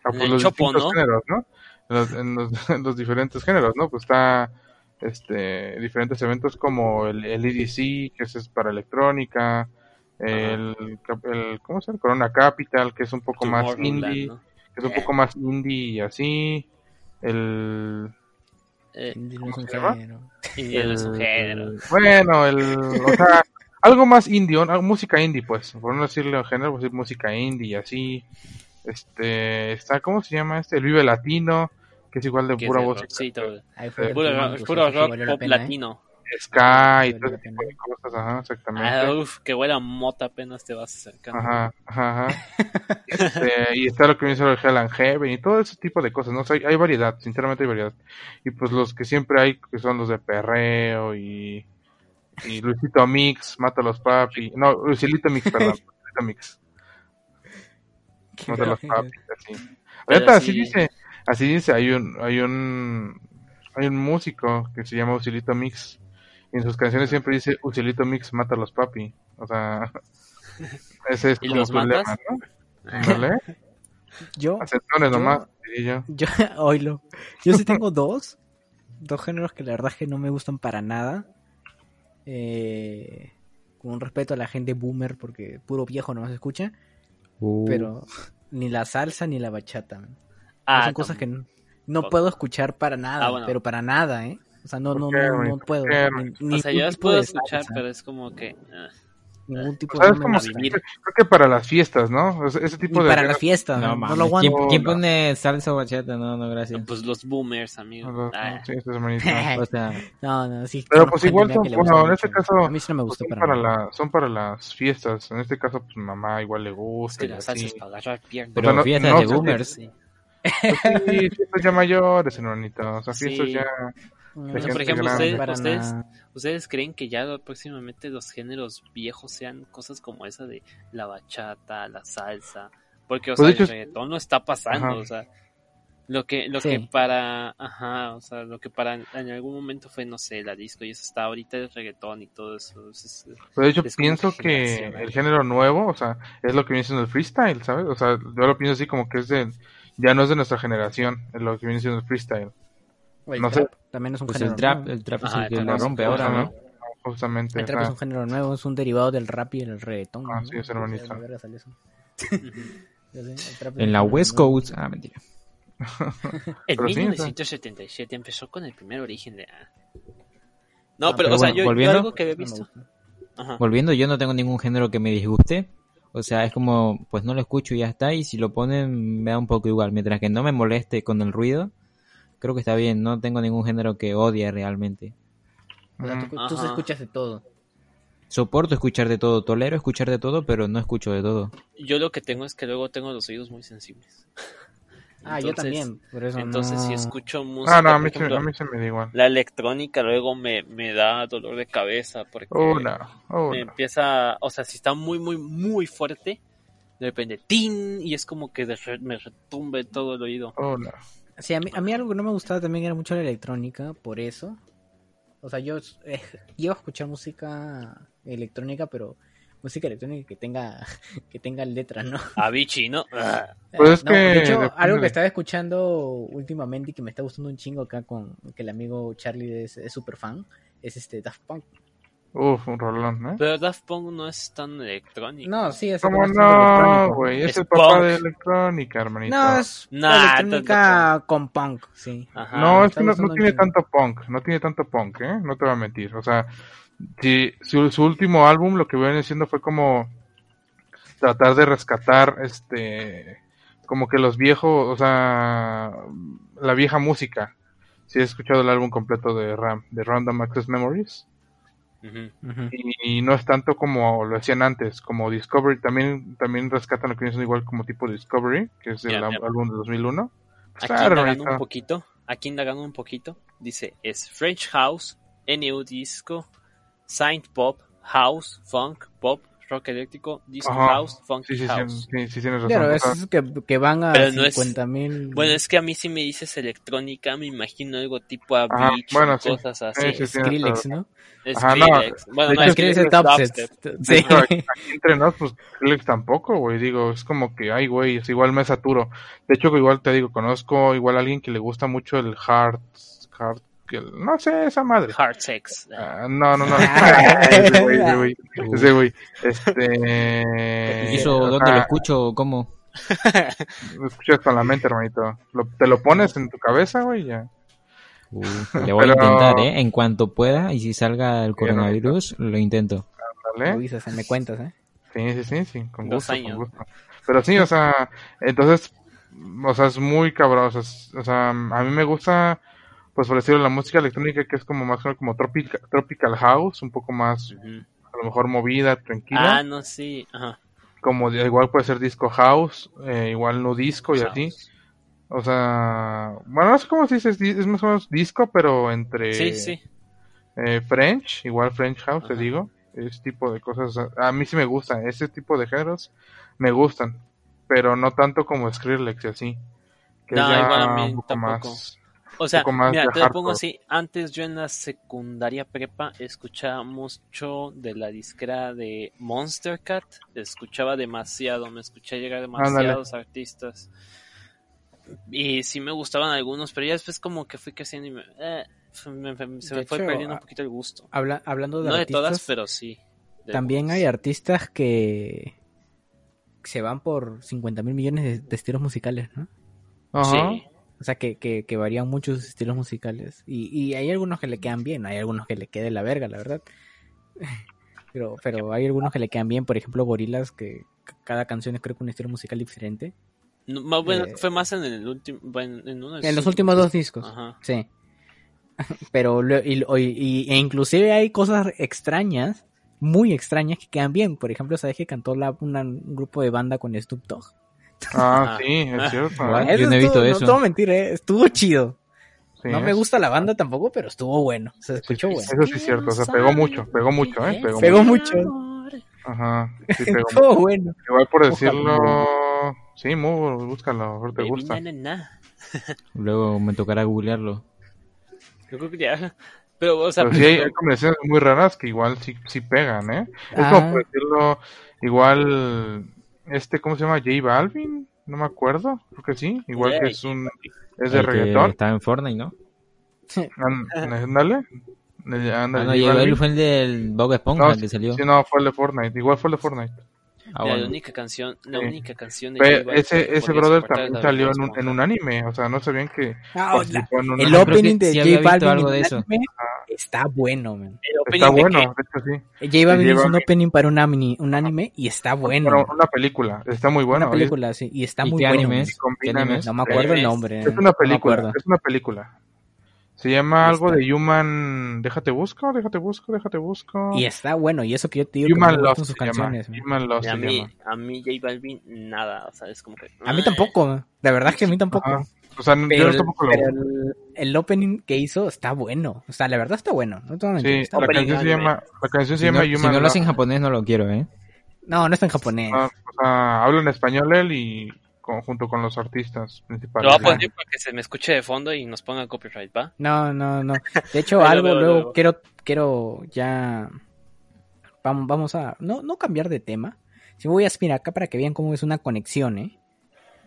pues, El los chopo, distintos ¿no? géneros, ¿no? En los, en los- en los diferentes géneros, ¿no? Pues está este diferentes eventos como el, el EDC, que ese es para electrónica, el, el ¿cómo se llama? Corona Capital, que es un poco más indie, ¿no? que es un poco más indie y así, el Eh, ¿Cómo se llama? género. Bueno, el, o sea, algo más indie, música indie, pues, por no decirle género, pues decir música indie y así. Este, está, ¿cómo se llama este? El Vive Latino, que es igual de pura voz, rockcito, Ahí fue Eh, el puro, rock- sí pop pena, ¿eh? latino. Sky y todo ese tipo de cosas, ajá, exactamente. Ah, uf, que huele a mota apenas te vas acercando. Ajá, ajá, ajá. Este, y está lo que viene el Hell and Heaven y todo ese tipo de cosas, ¿no? O sea, hay, hay variedad, sinceramente hay variedad. Y pues los que siempre hay, que son los de Perreo y, y Luisito Mix, Mata a los Papi. No, Luisilito Mix, perdón. Luisito Mix. Mata a los. Papi, así. Ahorita así sí. dice, así dice, hay un, hay un, hay un músico que se llama Usilito Mix. Y en sus canciones siempre dice Usilito Mix, Mata a los Papi. O sea, ese es ¿Y como los su matas? lema, ¿no? Ándale. Yo, Yo- nomás, diría yo. yo, oílo. Yo sí tengo dos. Dos géneros que la verdad es que no me gustan para nada. Eh, con respeto a la gente boomer, porque puro viejo no se escucha. Uh, Pero ni la salsa ni la bachata. man. Ah, Son cosas que no, puedo escuchar para nada, Ah, bueno. pero para nada, ¿eh? O sea, no, ¿Por no, no, no puedo. Ni- O sea, yo las puedo escuchar, salsa, pero es como que... ah. Ningún tipo O sea, no es como gusta. vivir. creo que para las fiestas, ¿no? O sea, ese tipo de para la fiesta, no, no, lo aguanto. ¿Quién, quién No. pone salsa o bachata? No, no, gracias. Pues los boomers, amigo. Los- Ah, sí, hermanitos. O sea, No, no, sí. Pero pues igual son- que bueno, en este caso, A mí sí no me Pues para, para la, son para las fiestas. En este caso, pues mamá igual le es gusta. que y la salsa así. es para agarrar piernas. pero sea, no- fiestas no de boomers. Sí. Pues sí, fiestas ya mayores, hermanito. O sea, fiestas Sí. ya. No, de por ejemplo, ustedes- ustedes-. ¿Ustedes creen que ya próximamente los géneros viejos sean cosas como esa de la bachata, la salsa? Porque, o Pues, sea, hecho, el reggaetón no está pasando, Ajá. o sea, lo que, lo Sí. que para, ajá, o sea, lo que para en algún momento fue, no sé, la disco y eso está ahorita el reggaetón y todo eso. es- es- Pero de hecho, pienso que el género nuevo, o sea, es lo que viene siendo el freestyle, ¿sabes? O sea, yo lo pienso así como que es de. Ya no es de nuestra generación, es lo que viene siendo el freestyle. El no sé. trap también es un Pues género el trap, nuevo. el trap es el que la rompe un ahora, ¿no? Justamente. El trap es un género nuevo, es un derivado del rap y el reggaetón. ¿no? Así es, hermanito. Sé, En la West. Coast. Ah, mentira. En Pero sí, o sea. 1977 empezó con el primer origen de... ah. No, Ah, pero, pero o sea, bueno, yo, yo volviendo. algo que había visto... Ajá. Volviendo, yo no tengo ningún género que me disguste. O sea, es como, pues no lo escucho y ya está. Y si lo ponen, me da un poco igual. Mientras que no me moleste con el ruido, creo que está bien. No tengo ningún género que odie realmente. O sea, tú, tú Ajá. escuchas de todo. Soporto escuchar de todo, tolero escuchar de todo, pero no escucho de todo. Yo lo que tengo es que luego tengo los oídos muy sensibles. Ah, yo Entonces- también. Por eso Entonces, no... si escucho música, Ah, no, a mí, se, ejemplo, a mí se me da igual. la electrónica luego me, me da dolor de cabeza porque Oh, no. Oh, me no. empieza, o sea, si está muy, muy, muy fuerte, de repente, ¡tin! Y es como que de re- me retumbe todo el oído. Oh, no. Sí, a mí, a mí algo que no me gustaba también era mucho la electrónica, por eso. O sea, yo eh, iba a escuchar música electrónica, pero música electrónica que tenga que tenga letras, ¿no? Avicii, ¿no? Ah, Pues es No, que de hecho, depende algo que estaba escuchando últimamente y que me está gustando un chingo acá con que el amigo Charlie es súper fan, es este Daft Punk. Uf, un rolón, ¿eh? Pero Daft Punk no es tan electrónico. No, sí, es ¿Cómo no, güey? Es, Es el papá de electrónica, hermanito. No, es Nah, electrónica con punk, sí. Ajá. No, es que no, tiene tanto punk, no tiene tanto punk, ¿eh? No te voy a mentir. O sea, si, su, su último álbum lo que viene siendo fue como tratar de rescatar, este, como que los viejos, o sea, la vieja música. Si has escuchado el álbum completo de RAM, de Random Access Memories, Y, no es tanto como lo hacían antes, como Discovery, también, también rescatan lo que siendo igual como tipo Discovery, que es el álbum de 2001. Pues Aquí indagando un poquito, aquí indagando un poquito, dice, es French House, NU Disco, Synth Pop, House, Funk, Pop, rock eléctrico, disco Ajá. house, funky Sí, sí, sí, house. sí, sí tienes razón. Claro, O sea, es que, que van a Pero no es- 50 mil. Bueno, es que a mí si me dices electrónica, me imagino algo tipo a Ajá, beach bueno, cosas así. Sí, sí, sí. Skrillex, ¿no? Ajá, no, Skrillex. Bueno, de no, hecho, Skrillex es es dubstep. Sí. hecho, aquí, aquí entre nos, pues Skrillex tampoco, güey. Digo, es como que, ay, güey, es igual me saturo. De hecho, igual te digo, conozco igual a alguien que le gusta mucho el hard, hard, que no sé, esa madre. Hard sex. Ah, no, no, no. ese güey, ese güey, ese güey. Este. ¿Y eso o dónde sea, lo escucho? ¿Cómo? Lo escuchas con la mente, hermanito. Lo- te lo pones en tu cabeza, güey, ya. Uh, le voy a intentar, ¿eh? En cuanto pueda, y si salga el coronavirus, lo intento. ¿Vale? Lo dices, me cuentas, ¿eh? Sí, sí, sí, sí, con Dos gusto, años. con gusto. Pero sí, o sea, entonces, o sea, es muy cabrón, o sea, es- o sea, a mí me gusta, pues por decirlo, la música electrónica que es como más como tropical, tropical house, un poco más, a lo mejor movida, tranquila, Ah, no, sí. Ajá. como igual puede ser disco house, eh, igual no disco y House. así, o sea, bueno, no sé cómo se dice, es, más o menos disco, pero entre Sí, sí. eh, French, igual French House, te digo, ese tipo de cosas, a, mí sí me gustan, ese tipo de géneros me gustan, pero no tanto como Skrillex y así. Que No, ya igual a mí un poco tampoco. más- O sea, mira, de te lo pongo así. Antes yo en la secundaria prepa escuchaba mucho de la disquera de Monster Cat. Escuchaba demasiado, me escuché llegar demasiados artistas. Y sí me gustaban algunos, pero ya después como que fui creciendo y me, eh, me- me- se me De fue hecho, perdiendo un a- poquito el gusto. Habla- hablando de No de artistas, todas, pero sí. de también hay artistas que se van por 50 mil millones de, de estilos musicales, ¿no? Ajá. Sí. O sea, que, que, que varían mucho sus estilos musicales. Y, y hay algunos que le quedan bien, hay algunos que le quede la verga, la verdad. Pero, pero hay algunos que le quedan bien, por ejemplo, Gorilas, que cada canción es creo que un estilo musical diferente. No, más bueno, Eh, fue más en el último, en uno de En sus los últimos dos discos. Ajá. Sí. Pero, y, y- y- e inclusive hay cosas extrañas, muy extrañas, que quedan bien. Por ejemplo, ¿sabes que cantó la, una- un grupo de banda con Snoop Dogg? Ah, Ah. sí, es cierto. ¿eh? Yo no he visto estuvo, eso. No te voy a mentir, ¿eh? estuvo chido. Sí, no me es- gusta la banda tampoco, pero estuvo bueno. Se escuchó bueno. Eso sí es cierto, o sea, pegó mucho, pegó mucho, ¿eh? Pegó, Pegó mucho. mucho. Ajá, sí, pegó mucho. Estuvo bueno. Igual por Ojalá. decirlo, sí, muy, búscalo, a ver te Baby, gusta. na, na, na. Luego me tocará googlearlo. Yo creo que ya. Pero, o sea, Pero sí hay, hay combinaciones muy raras que igual sí, sí pegan, ¿eh? Es Ah. como por decirlo, igual, este, ¿cómo se llama? J Balvin, no me acuerdo, creo que sí, igual Yeah, que es un, es de reggaetón, Estaba en Fortnite, ¿no? Án- ándale, Ah, no, J Balvin. fue el del Bob Esponja No, que salió. Sí, no, fue el de Fortnite, igual fue el de Fortnite. Ah, mira, bueno. la única canción, la Sí. única canción de Pe- J Balvin ese ese brother también la salió en un, en un anime, o sea, no sabían que Ah, en un el opening de sí J Balvin algo de eso. anime está bueno, man. Está bueno, de hecho sí. J Balvin hizo un opening para un anime, un anime y está bueno. Pero una película, está muy bueno. una película, sí, y está ¿Y muy qué bueno. anime man. es? Y combinan ¿Qué anime es? este- No me acuerdo el nombre. Es una no película, acuerdo. es una película. Se llama algo de Human. Déjate busco, déjate busco, déjate busco. Y está bueno, y eso que yo te digo Human Lost sus se llama. canciones. man. Human Lost Y a se mí, llama. a mí J Balvin, nada, o sea, es como que... A mí tampoco, man. la verdad es que a mí tampoco. Ajá. O sea, Pero, yo tampoco lo. pero el, el opening que hizo está bueno. O sea, la verdad está bueno. No, te voy a mentir, Sí, está la bueno. canción, se llama, la canción se Si llama no, Human si no lo hace en japonés, no lo quiero, ¿eh? no, no está en japonés. Ah, o sea, habla en español él y con- junto con los artistas principales. Lo voy a poner para que se me escuche de fondo y nos ponga copyright, ¿va? No, no, no. De hecho, algo luego quiero, quiero ya. Vamos, vamos a. No, no cambiar de tema. Si voy a aspirar acá para que vean cómo es una conexión, ¿eh?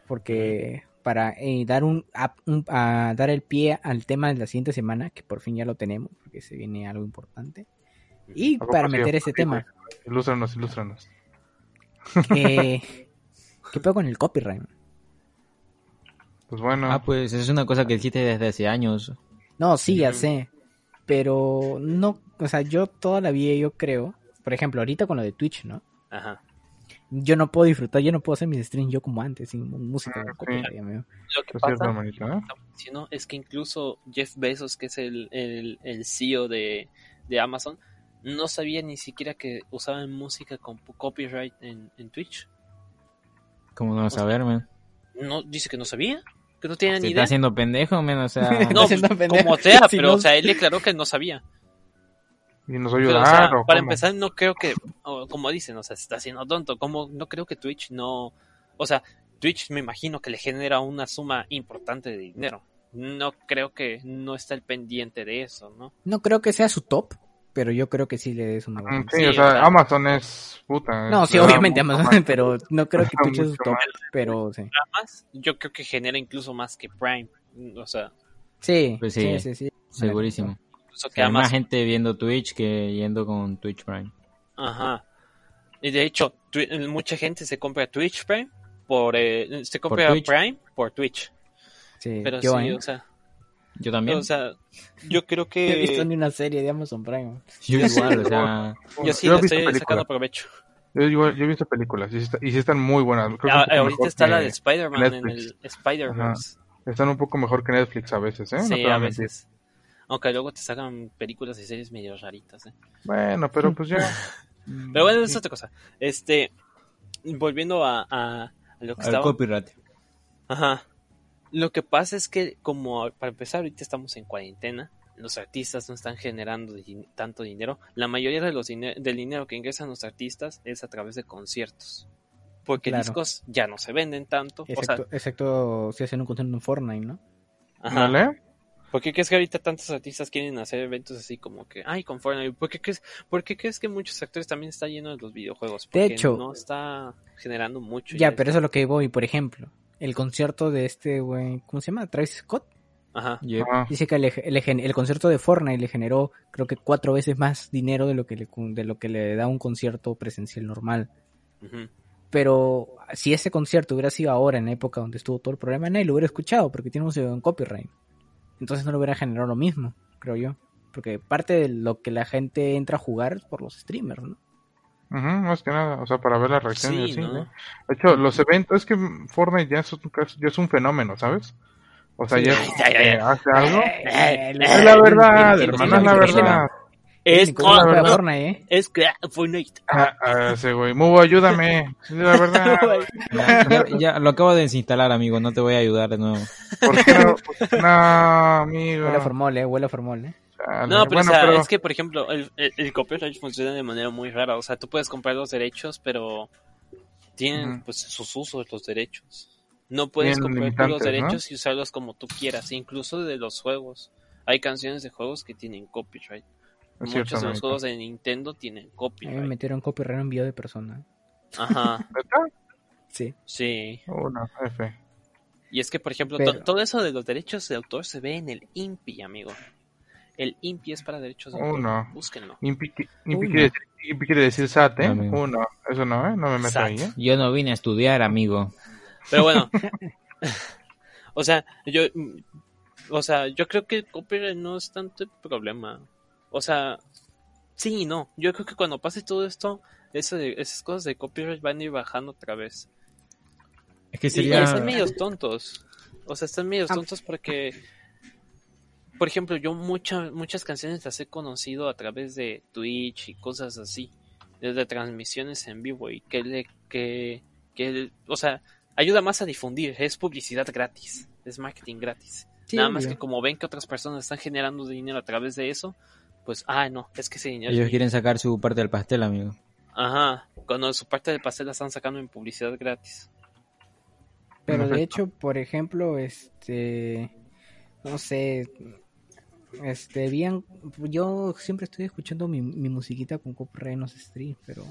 Porque para eh, dar un, a, un- a dar el pie al tema de la siguiente semana, que por fin ya lo tenemos, porque se viene algo importante. Y ¿A poco para meter ¿A ese tema? Ilústranos, ilústranos. que, ¿qué pedo con el copyright? Pues bueno. Ah, pues es una cosa que existe desde hace años. No, sí, ya sé. Pero no, o sea, yo toda la vida yo creo, por ejemplo, ahorita con lo de Twitch, ¿no? Ajá. Yo no puedo disfrutar, yo no puedo hacer mis streams yo como antes, sin música. Ah, sí. copyright, amigo. Lo que pasa, hermanito, ¿eh? si no, es que incluso Jeff Bezos, que es el, el, el CEO de, de Amazon, no sabía ni siquiera que usaban música con copyright en, en Twitch. ¿Cómo no vas a ver, man? No, dice que no sabía, que no tenía Se ni está idea. haciendo pendejo, man, o sea... No, pues, como sea, Si pero no- o sea, él declaró que no sabía. y nos va a Pero, ayudar. o sea, o para cómo? empezar, no creo que, o como dicen, o sea, se está haciendo tonto. Como no creo que Twitch no, o sea, Twitch me imagino que le genera una suma importante de dinero. No creo que no está el pendiente de eso, ¿no? No creo que sea su top, pero yo creo que sí le es una buena. Sí, Sí, o sea, Amazon es puta. No, sí, obviamente Amazon, más. pero no creo que Twitch es top, más. pero sí. Además, yo creo que genera incluso más que Prime. O sea, Sí, Pues sí, sí. sí, sí. Segurísimo. incluso O que sea, hay más Amazon. gente viendo Twitch que yendo con Twitch Prime. Ajá. Y de hecho, Twi- mucha gente se compra Twitch Prime por, eh, se compra. Prime por Twitch. Sí, Pero yo, sí, ¿eh? o sea, Yo también. o sea, yo creo No he visto que ni una serie de Amazon Prime. yo igual, o sea, yo sí Yo he visto estoy películas. sacando provecho. Yo, igual- yo he visto películas y sí, está- y sí están muy buenas. Creo que Ah, poco ahorita está que- la de Spider-Man en el Spider-Verse. Están un poco mejor que Netflix a veces, ¿eh? No Sí, voy a veces. Aunque luego te sacan películas y series medio raritas, ¿eh? Bueno, pero pues ya. Pero bueno, es otra cosa. Este, volviendo a, a, a lo que al estaba... copyright. Ajá. Lo que pasa es que, como para empezar, ahorita estamos en cuarentena, los artistas no están generando din- tanto dinero. La mayoría de los dine- del dinero que ingresan los artistas es a través de conciertos. Porque Claro. discos ya no se venden tanto. O sea, Excepto, excepto si hacen un concierto en Fortnite, ¿no? ajá. ¿Vale? ¿Por qué crees que ahorita tantos artistas quieren hacer eventos así como que, ay, con Fortnite? ¿Por qué crees, por qué crees que muchos actores también están llenos de los videojuegos? De Porque hecho- no está generando mucho. Ya, pero eso es lo que voy, por ejemplo. El concierto de este güey, ¿cómo se llama? Travis Scott. Ajá. Dice que le- le gen- el concierto de Fortnite le generó, creo que cuatro veces más dinero de lo que le, de lo que le da un concierto presencial normal. Pero si ese concierto hubiera sido ahora, en la época donde estuvo todo el problema, nadie lo hubiera escuchado porque tiene en copyright. Entonces no le hubiera generado lo mismo, creo yo. Porque parte de lo que la gente entra a jugar es por los streamers, ¿no? Ujú, más que nada, o sea, para ver la reacción y Sí, así, ¿no? ¿no? De hecho, los eventos, es que Fortnite ya es un, ya es un fenómeno, ¿sabes? O sea, Sí. ya, eh, hace algo. Eh, Es la verdad, hermano, es la verdad. Es, el- ¿Cómo ah, juega no, Fortnite, eh? es que ah, Fortnite. Ah, ah, ese güey, Mubo, ayúdame. Es la verdad. Ya, ya- ya lo acabo de desinstalar, amigo. No te voy a ayudar de nuevo. ¿Por qué no? No, amigo. Huele a formol, eh, huele a formol, eh. Chale. No, pero, bueno, o sea, pero es que, por ejemplo, el, el, el copyright funciona de manera muy rara. O sea, tú puedes comprar los derechos, pero tienen pues sus usos los derechos. No puedes comprar los derechos y usarlos como tú quieras, incluso de los juegos. Hay canciones de juegos que tienen copyright. Muchos de los juegos de Nintendo tienen A mí me copyright. metieron copyright en video de persona. Ajá. Sí. sí. Una F. Y es que, por ejemplo, Pero- to- todo eso de los derechos de autor se ve en el INPI, amigo. El INPI es para derechos de autor. no. Búsquenlo. Impi, impi quiere, decir, impi quiere decir SAT, ¿eh? Amigo. Uno. Eso no, ¿eh? No me meto SAT. ahí, ¿eh? Yo no vine a estudiar, amigo. Pero bueno. o sea, yo o sea, yo creo que el copyright no es tanto el problema. O sea, sí y no. Yo creo que cuando pase todo esto, eso de- esas cosas de copyright van a ir bajando otra vez. Es que Y, y sería... están medios tontos. O sea, están medios Ah. tontos porque por ejemplo, yo muchas muchas canciones las he conocido a través de Twitch y cosas así, desde transmisiones en vivo y que le que que o sea, ayuda más a difundir, es publicidad gratis, es marketing gratis. Sí, Nada más que como ven que otras personas están generando dinero a través de eso, pues ah, no, es que ese dinero es Ellos mío. quieren sacar su parte del pastel, amigo. Ajá, cuando su parte del pastel la están sacando en publicidad gratis. Pero de hecho, por ejemplo, este, no sé, este, bien, yo siempre estoy escuchando mi, mi musiquita con copyright en los streams, pero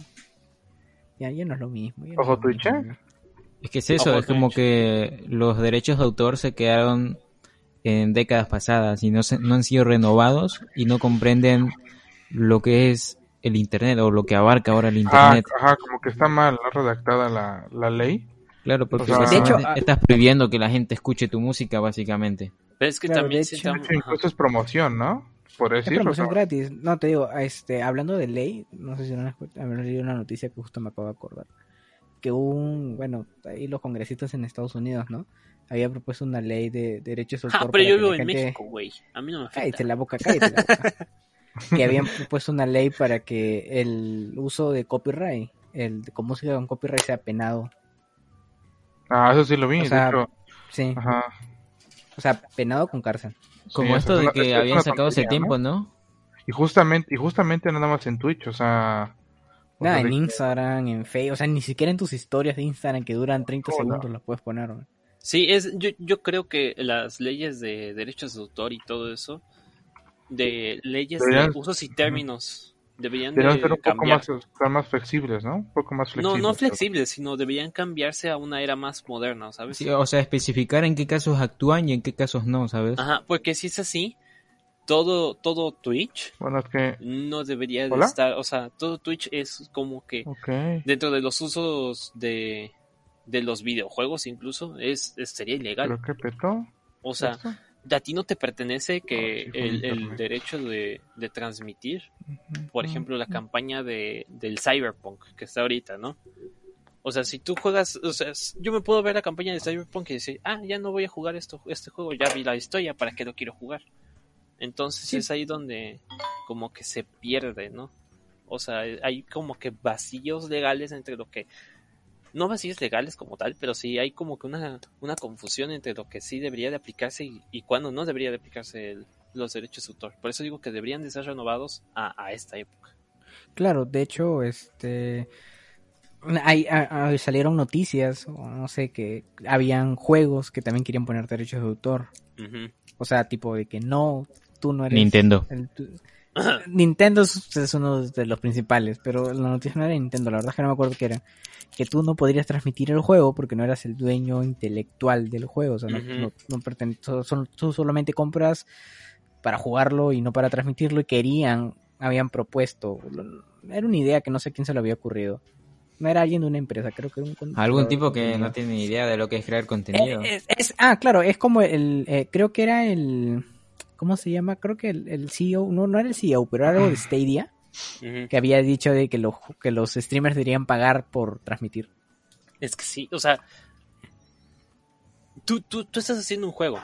ya, ya no es lo mismo. no Ojo, Twitch, ¿eh? Es que es eso, Ojo, es como que los derechos de autor se quedaron en décadas pasadas y no, se- no han sido renovados y no comprenden lo que es el Internet o lo que abarca ahora el Internet. ajá, como que está mal ¿no? redactada la, la ley. Claro, porque O sea, de hecho, estás prohibiendo que la gente escuche tu música, básicamente. Pero es que Claro, también hecho- De hecho, incluso es promoción, ¿no? Por Es decirlo. promoción o gratis. No, te digo, este, hablando de ley, no sé si no han escuchado, a ver, leí una noticia que justo me acabo de acordar. Que un, bueno, ahí los congresistas en Estados Unidos, ¿no? Había propuesto una ley de derechos de Ah, autor pero para yo que vivo en gente- México, güey. A mí no me afecta. Cállate la boca, cállate la boca. que habían propuesto una ley para que el uso de copyright, el de con música con copyright sea penado. Ah, eso sí lo vi. O de sea, hecho, Sí, ajá. O sea, penado con cárcel. Como Sí, esto es de una- que es habían sacado tontería, tiempo, ¿no? Y justamente, y justamente nada más en Twitch, o sea... o Nada, sea, en Instagram, en Facebook, o sea, ni siquiera en tus historias de Instagram que duran 30 Hola. segundos las puedes poner. ¿no? Sí, es, yo, yo creo que las leyes de derechos de autor y todo eso, de leyes de usos y términos, deberían Deberían de ser un poco más, ser más flexibles, ¿no? Un poco más No, flexibles. no flexibles, sino deberían cambiarse a una era más moderna, ¿sabes? Sí, o sea, especificar en qué casos actúan y en qué casos no, ¿sabes? Ajá, porque si es así, todo, todo Twitch Bueno, es que... no debería de estar, o sea, todo Twitch es como que dentro de los usos de, de los videojuegos incluso, es, es- sería ilegal. ¿Pero qué petó? O sea, ¿Esto? A ti no te pertenece que sí, el, el derecho de, de transmitir, por ejemplo, la campaña de, del Cyberpunk que está ahorita, ¿no? O sea, si tú juegas, o sea, yo me puedo ver la campaña de Cyberpunk y decir, ah, ya no voy a jugar esto, este juego, ya vi la historia, ¿para qué lo quiero jugar? Entonces Sí. es ahí donde como que se pierde, ¿no? O sea, hay como que vacíos legales entre lo que no vacíos legales como tal, pero sí hay como que una, una confusión entre lo que sí debería de aplicarse y, y cuándo no debería de aplicarse el- los derechos de autor. Por eso digo que deberían de ser renovados a, a esta época. Claro, de hecho, este. Hay, salieron noticias, o no sé, que habían juegos que también querían poner derechos de autor. O sea, tipo de que no, tú no eres. Nintendo. el- Nintendo es, uno de los principales, pero la noticia no era Nintendo, la verdad es que no me acuerdo qué era. Que tú no podrías transmitir el juego porque no eras el dueño intelectual del juego, o sea, no, son- tú solamente compras para jugarlo y no para transmitirlo y querían, habían propuesto, era una idea que no sé quién se lo había ocurrido. No era alguien de una empresa, creo que era un Algún tipo de que contenido. no tiene ni idea de lo que es crear contenido. Eh, es- es- ah, claro, es como el, eh, creo que era el, ¿cómo se llama? Creo que el, el CEO, no, no era el CEO, pero era algo de Stadia, que había dicho de que, los que los streamers deberían pagar por transmitir. Es que sí, o sea, tú, tú, tú estás haciendo un juego.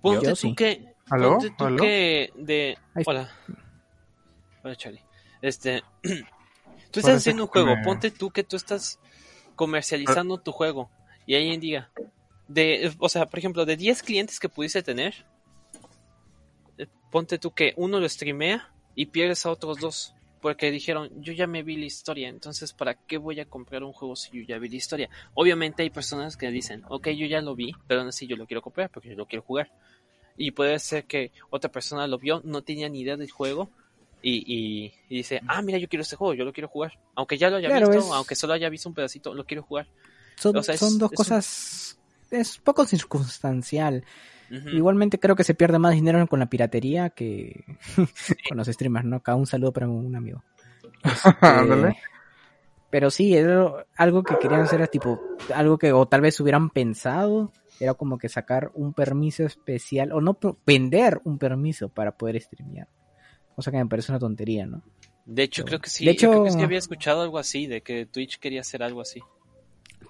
Ponte Yo tú sí. que, ¿Aló? ponte tú ¿Aló? que de, hola, hola Charlie, este, tú estás Parece haciendo un juego, me- ponte tú que tú estás comercializando tu juego y alguien diga, de, o sea, por ejemplo, de 10 clientes que pudiste tener, eh, ponte tú que uno lo streamea y pierdes a otros dos. Porque dijeron, yo ya me vi la historia, entonces ¿para qué voy a comprar un juego si yo ya vi la historia? Obviamente hay personas que dicen, ok, yo ya lo vi, pero aún así yo lo quiero comprar porque yo lo quiero jugar. Y puede ser que otra persona lo vio, no tenía ni idea del juego y, y- y dice, ah, mira, yo quiero este juego, yo lo quiero jugar. Aunque ya lo haya Claro, visto, es- aunque solo haya visto un pedacito, lo quiero jugar. Son, O sea, es- son dos es un- cosas, es poco circunstancial. Igualmente creo que se pierde más dinero con la piratería que con los streamers, ¿no? Acá un saludo para un amigo. Eh, pero sí, era algo que querían hacer, era tipo, algo que o tal vez hubieran pensado, era como que sacar un permiso especial, o no, vender un permiso para poder streamear. Cosa que me parece una tontería, ¿no? De hecho, Pero- creo que sí, de creo que hecho- sí había escuchado algo así, de que Twitch quería hacer algo así.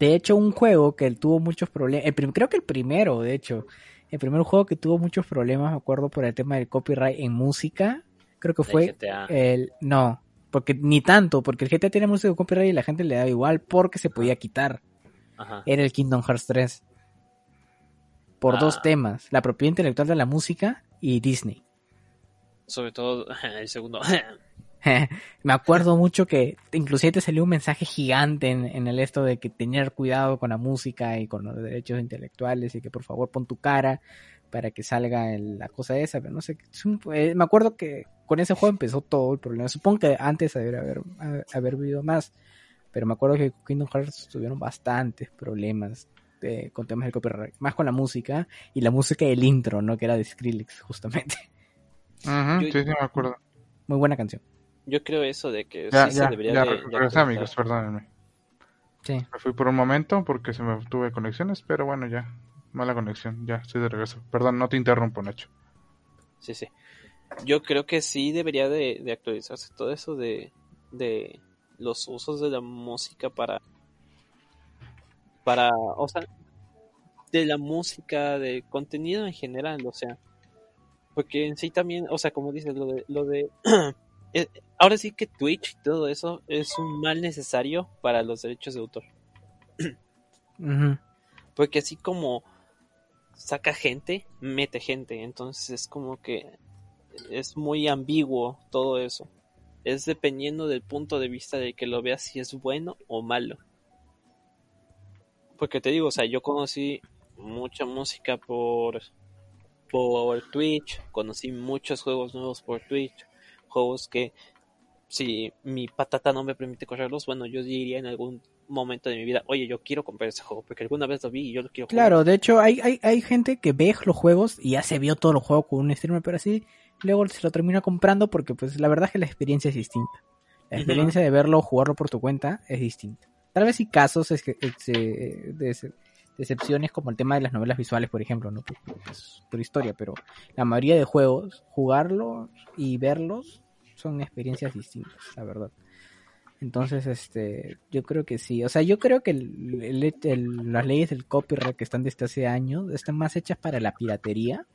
De hecho, un juego que tuvo muchos problemas, creo que el primero, de hecho, el primer juego que tuvo muchos problemas, me acuerdo por el tema del copyright en música, creo que El fue GTA. el, no, porque ni tanto, porque el GTA tiene música de copyright y la gente le daba igual porque se podía quitar. Ajá. era el Kingdom Hearts 3. Por Ah. dos temas, la propiedad intelectual de la música y Disney. Sobre todo el segundo. Me acuerdo mucho que inclusive te salió un mensaje gigante en, en el esto de que tener cuidado con la música y con los derechos intelectuales y que por favor pon tu cara para que salga el- la cosa esa, pero no sé, eh, me acuerdo que con ese juego empezó todo el problema. Supongo que antes debería haber, haber, haber habido más, pero me acuerdo que con Kingdom Hearts tuvieron bastantes problemas de- con temas de copyright, más con la música y la música del intro, ¿no? Que era de Skrillex, justamente. Ujú, Yo- sí, sí, me acuerdo. Muy buena canción. Yo creo eso de que Ya, sí ya, se debería ya, de, amigos, perdónenme. Sí. Me fui por un momento porque se me tuve conexiones, pero bueno, ya. Mala conexión, ya, estoy de regreso. Perdón, no te interrumpo, Nacho. Sí, sí. Yo creo que sí debería de, de actualizarse todo eso de, de los usos de la música para, para, o sea, de la música, de contenido en general, o sea, porque en sí también, o sea, como dices, lo de, lo de, eh, ahora sí que Twitch y todo eso es un mal necesario para los derechos de autor, porque así como saca gente, mete gente, entonces es como que es muy ambiguo todo eso. Es dependiendo del punto de vista de que lo veas si es bueno o malo. Porque te digo, o sea, yo conocí mucha música por por Twitch, conocí muchos juegos nuevos por Twitch, juegos que si mi patata no me permite correrlos, bueno, yo diría en algún momento de mi vida, oye, yo quiero comprar ese juego, porque alguna vez lo vi y yo lo quiero jugar. Claro, de hecho hay, hay, hay gente que ve los juegos y ya se vio todos los juegos con un streamer, pero así luego se lo termina comprando porque pues la verdad es que la experiencia es distinta. La experiencia de verlo, jugarlo por tu cuenta es distinta. Tal vez hay casos es que, eh, ex- de excepciones como el tema de las novelas visuales, por ejemplo, ¿no? Por, pues, por historia, pero la mayoría de juegos, jugarlos y verlos son experiencias distintas, la verdad. Entonces, este, yo creo que sí. O sea, yo creo que el- el- el- las leyes del copyright que están desde hace años están más hechas para la piratería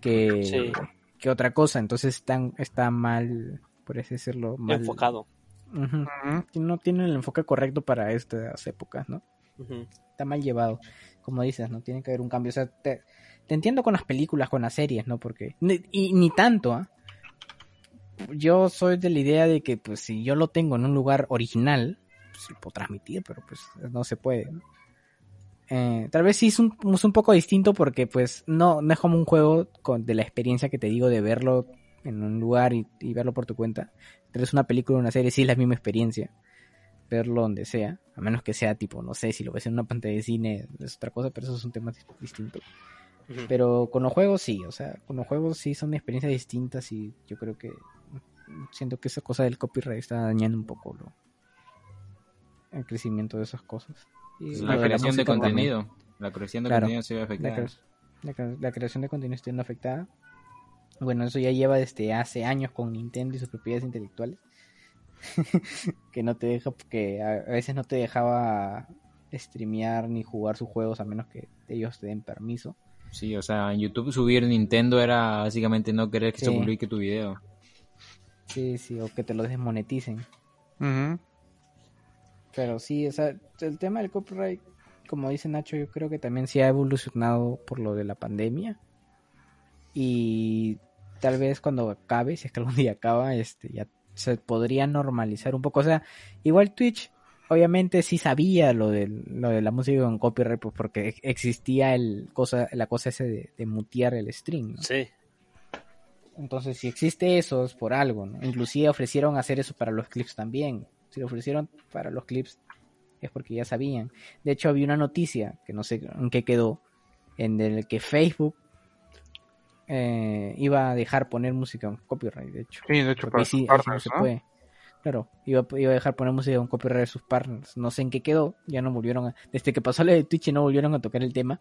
que, Sí. que otra cosa. Entonces están, está mal, por así decirlo, mal enfocado. No tienen el enfoque correcto para estas épocas, ¿no? Está mal llevado. Como dices, ¿no? Tiene que haber un cambio. O sea, te, entiendo con las películas, con las series, ¿no? Porque, y ni tanto, ¿ah? Yo soy de la idea de que, pues, si yo lo tengo en un lugar original, pues lo puedo transmitir, pero pues no se puede. Eh, tal vez sí es un, un poco distinto porque, pues, no, no es como un juego con, de la experiencia que te digo de verlo en un lugar y, y verlo por tu cuenta. Tal vez una película o una serie sí es la misma experiencia. Verlo donde sea, a menos que sea tipo, no sé, si lo ves en una pantalla de cine es otra cosa, pero eso es un tema dis- distinto. Pero con los juegos sí, o sea, con los juegos sí son experiencias distintas y yo creo que siento que esa cosa del copyright está dañando un poco lo, el crecimiento de esas cosas. Y La de creación de también. contenido. La creación de Claro. contenido se ve La, afectada. cre- la cre- la creación de contenido está siendo afectada. Bueno, eso ya lleva desde hace años con Nintendo y sus propiedades intelectuales. que no te deja, que a veces no te dejaba streamear ni jugar sus juegos a menos que ellos te den permiso. Sí, o sea, en YouTube subir Nintendo era básicamente no querer que se publique tu video. Sí, sí, o que te lo desmoneticen. Pero sí, o sea, el tema del copyright, como dice Nacho, yo creo que también sí ha evolucionado por lo de la pandemia. Y tal vez cuando acabe, si es que algún día acaba, este ya se podría normalizar un poco. O sea, igual Twitch, obviamente sí sabía lo de, lo de la música con copyright, pues porque ex- existía el cosa, la cosa ese de, de mutear el stream. ¿no? Sí. Entonces, si existe eso, es por algo, ¿no? Inclusive ofrecieron hacer eso para los clips también. Si lo ofrecieron para los clips, es porque ya sabían. De hecho, había una noticia, que no sé en qué quedó, en el que Facebook eh, iba a dejar poner música con copyright, de hecho. Sí, de hecho, para sí, no se ¿no? puede. Claro, iba, iba a dejar poner música con copyright de sus partners. No sé en qué quedó, ya no volvieron a... Desde que pasó la de Twitch no volvieron a tocar el tema.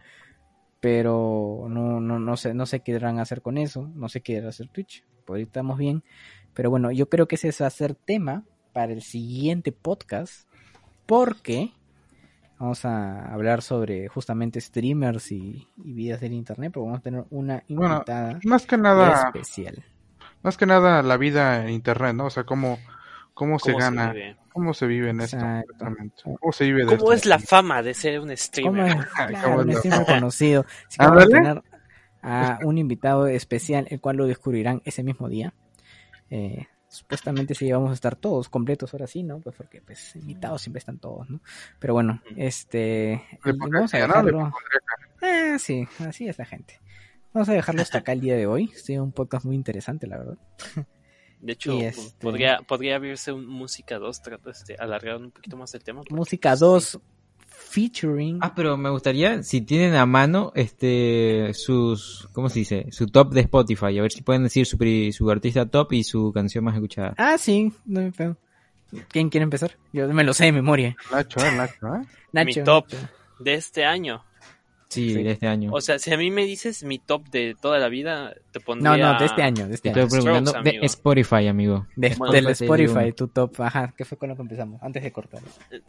Pero no, no, no sé, no sé qué irán a hacer con eso. No sé qué irá a hacer Twitch. Por ahí estamos bien. Pero bueno, yo creo que ese a ser tema para el siguiente podcast. Porque vamos a hablar sobre justamente streamers y, y vidas del internet. Pero vamos a tener una Bueno, invitada Más que nada, especial. más que nada la vida en internet, ¿no? O sea, cómo, cómo se ¿Cómo gana, vive? cómo se vive en esto, Exacto. exactamente. ¿Cómo se vive de ¿Cómo esto? es la fama de ser un ¿Cómo streamer? es? ¿Cómo Claro, un streamer conocido. Así que vamos a tener a un invitado especial, el cual lo descubrirán ese mismo día. Eh, supuestamente sí vamos a estar todos completos ahora sí, ¿no? Pues porque pues invitados siempre están todos, ¿no? Pero bueno, este vamos a dejarlo. Ah, sí, así es la gente. Vamos a dejarlo hasta acá el día de hoy. Sí, un podcast muy interesante, la verdad. De hecho, Y este- podría, podría abrirse un Música 2, trato de alargar un poquito más el tema. Música pues, 2 featuring Ah, pero me gustaría, si tienen a mano, este, sus, ¿cómo se dice? Su top de Spotify, a ver si pueden decir su, pri- su artista top y su canción más escuchada. Ah, sí, no me pego. ¿Quién quiere empezar? Yo me lo sé de memoria. Nacho, eh, Nacho, ¿eh? Nacho. Mi top de este año. Sí, Sí. de este año. O sea, si a mí me dices mi top de toda la vida, te No, pondría... no, de este año, de este Te año. estoy preguntando Strokes, de amigo. Spotify, amigo. De- Bueno, del pues, Spotify, tu top, ajá, ¿qué fue con lo que empezamos? Antes de cortar.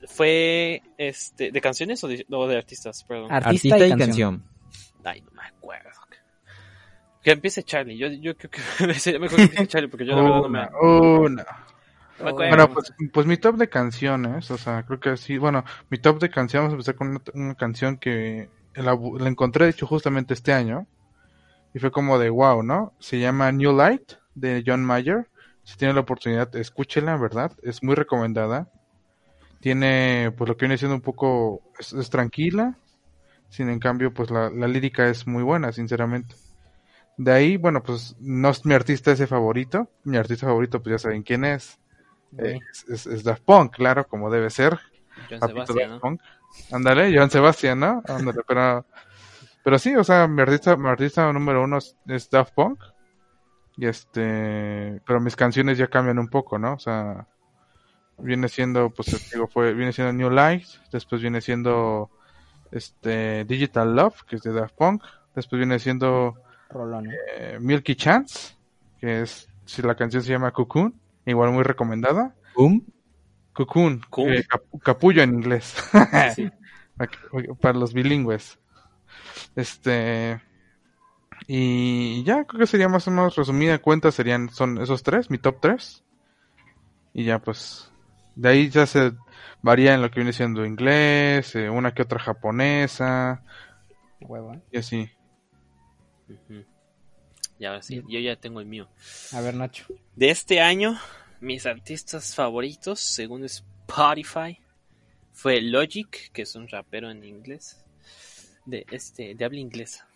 ¿Fue este, de canciones o de, o de artistas? Perdón. Artista, Artista, y, y canción. canción. Ay, no me acuerdo. Que empiece Charlie. Yo, yo creo que sería mejor que empiece Charlie porque yo la verdad no me, Una, una. no me acuerdo. Bueno, pues, pues mi top de canciones, o sea, creo que sí, bueno, mi top de canciones, vamos a empezar con una, una canción que la, la encontré, de hecho, justamente este año, y fue como de wow, ¿no? Se llama New Light de John Mayer. Si tiene la oportunidad, escúchela, ¿verdad? Es muy recomendada. Tiene, pues lo que viene siendo un poco, es, es tranquila, sin en cambio, pues la, la lírica es muy buena, sinceramente. De ahí, bueno, pues no es mi artista ese favorito. Mi artista favorito, pues ya saben quién es. Es, es, es Daft Punk, claro, como debe ser. John Sebastián, Daft ¿no? Punk. Ándale, Joan Sebastián, ¿no? Ándale, pero, pero sí, o sea, mi artista, mi artista número uno es, es Daft Punk. Y este, pero mis canciones ya cambian un poco, ¿no? O sea, viene siendo, pues, te digo, fue, viene siendo New Light, después viene siendo, este, Digital Love, que es de Daft Punk, después viene siendo. ¿eh? eh, Milky Chance, que es, si la canción se llama Cocoon, igual muy recomendada. Boom. Cocoon, Cool. eh, cap- capullo en inglés. Sí. para los bilingües. Este y ya creo que sería más o menos resumida cuenta serían son esos tres, mi top tres. Y ya pues de ahí ya se varía en lo que viene siendo inglés, eh, una que otra japonesa Huevo, ¿eh? y así. Y ahora sí, yo ya tengo el mío. A ver, Nacho. De este año, mis artistas favoritos, según Spotify, fue Logic, que es un rapero en inglés, de este, de habla inglesa.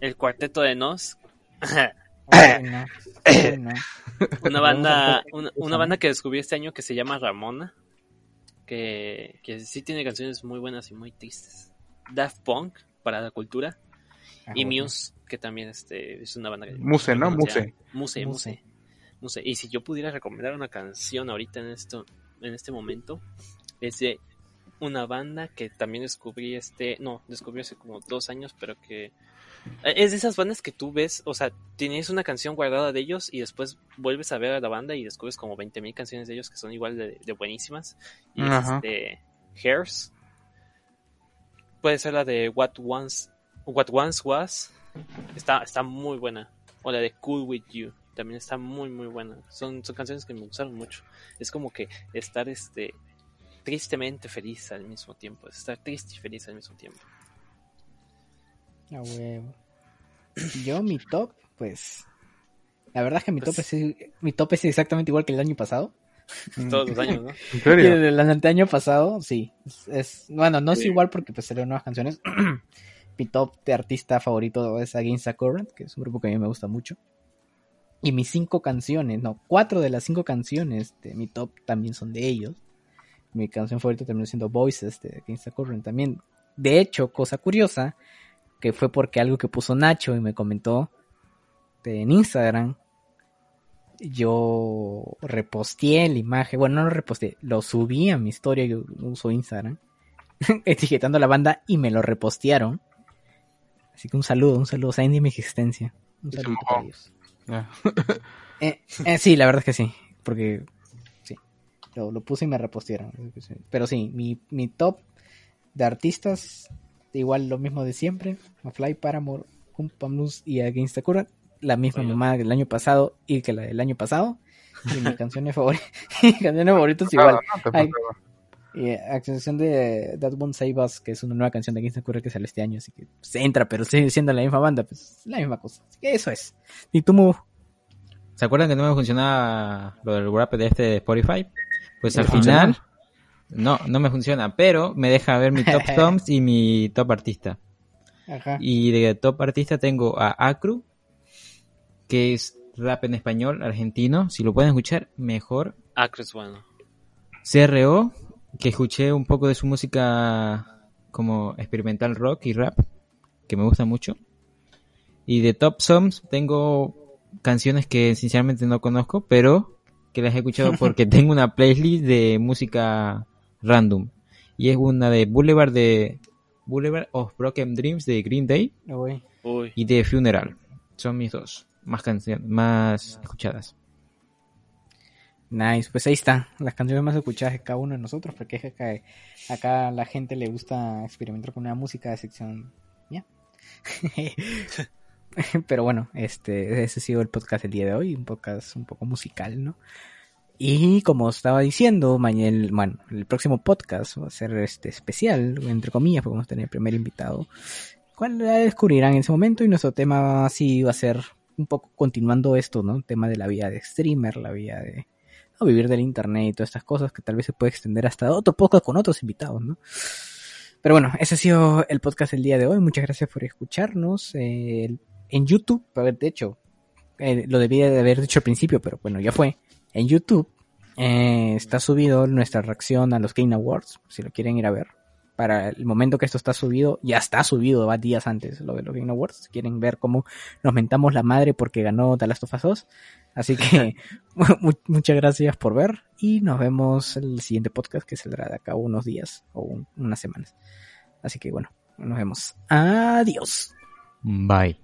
El cuarteto de Nos, una banda, una, una banda que descubrí este año que se llama Ramona, que, que sí tiene canciones muy buenas y muy tristes. Daft Punk para la cultura Ah, y bueno. Muse, que también este, es una banda que Muse, ¿no? Muse. Muse, Muse. Muse. Muse. Y si yo pudiera recomendar una canción ahorita en esto, en este momento, es de una banda que también descubrí este, no, descubrí hace como dos años, pero que eh, es de esas bandas que tú ves, o sea, tienes una canción guardada de ellos y después vuelves a ver a la banda y descubres como 20.000 canciones de ellos que son igual de, de buenísimas. Y es Ajá. este, Hairs. Puede ser la de What Once, What Once Was. Está, está muy buena. O la de Cool With You. También está muy, muy buena. Son, son canciones que me gustaron mucho. Es como que estar este tristemente feliz al mismo tiempo. Es estar triste y feliz al mismo tiempo. A huevo. Yo, mi top, pues. La verdad es que mi top, Pues- es, mi top es exactamente igual que el año pasado. Todos los años, ¿no? ¿En serio? el, el año pasado, sí. Es, es- bueno, no es Sí. igual porque pues salieron nuevas canciones. mi top de artista favorito es Against the Current, que es un grupo que a mí me gusta mucho. Y mis cinco canciones, no, cuatro de las cinco canciones de mi top también son de ellos. Mi canción favorita terminó siendo Voices de Against the Current también. De hecho, cosa curiosa, que fue porque algo que puso Nacho y me comentó de- en Instagram, yo reposteé la imagen, bueno, no lo reposteé, lo subí a mi historia, yo uso Instagram, etiquetando a la banda y me lo repostearon. Así que un saludo, un saludo, saben de mi existencia. Un saludo para ellos. Ya. Eh, eh, sí, la verdad es que sí, porque sí, lo, lo puse y me repostearon. Pero sí, mi, mi top de artistas, igual lo mismo de siempre, Fly, Paramore, Blues y Against the Current, la misma Oiga. mamá del año pasado y que la del año pasado. Y mis canciones favoritas, canciones favoritas igual. No Ay. Y a excepción de That Won't Save Us, que es una nueva canción de the Current que sale este año, así que se entra, pero sigue siendo la misma banda, pues la misma cosa. Así que eso es. Y tú, Mu, ¿Se acuerdan que no me funcionaba lo del rap de este de Spotify? Pues ¿No al funciona? final, no, no me funciona, pero me deja ver mi top songs y mi top artista. Ajá. Y de top artista tengo a Acru, que es rap en español argentino. Si lo pueden escuchar, mejor. Acre es bueno. CRO, que escuché un poco de su música como experimental rock y rap, que me gusta mucho. Y de top songs tengo canciones que sinceramente no conozco, pero que las he escuchado porque tengo una playlist de música random. Y es una de Boulevard de Boulevard of Broken Dreams de Green Day Uy. Y de Funeral. Son mis dos más canciones, más escuchadas. Nice, pues ahí está, las canciones más escuchadas de cada uno de nosotros, porque es que acá, la gente le gusta experimentar con una música de sección, ¿ya? Pero bueno, este, ese ha sido el podcast del día de hoy, un podcast un poco musical, ¿no? Y como estaba diciendo, mañana, bueno, el próximo podcast va a ser este especial, entre comillas, porque vamos a tener el primer invitado cuál la descubrirán en ese momento y nuestro tema sí va a ser un poco continuando esto, ¿no? El tema de la vida de streamer, la vida de no, vivir del internet y todas estas cosas que tal vez se puede extender hasta otro podcast con otros invitados, ¿no? Pero bueno, ese ha sido el podcast del día de hoy. Muchas gracias por escucharnos. Eh, en YouTube, de hecho, eh, lo debía de haber dicho al principio, pero bueno, ya fue. En YouTube eh, está subido nuestra reacción a los Game Awards, si lo quieren ir a ver. Para el momento que esto está subido, ya está subido, va días antes lo de los Game Awards. Si quieren ver cómo nos mentamos la madre porque ganó The Last of Us 2. Así que muchas gracias por ver y nos vemos en el siguiente podcast que saldrá de acá unos días o unas semanas. Así que bueno, nos vemos. Adiós. Bye.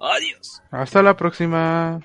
Adiós. Hasta la próxima.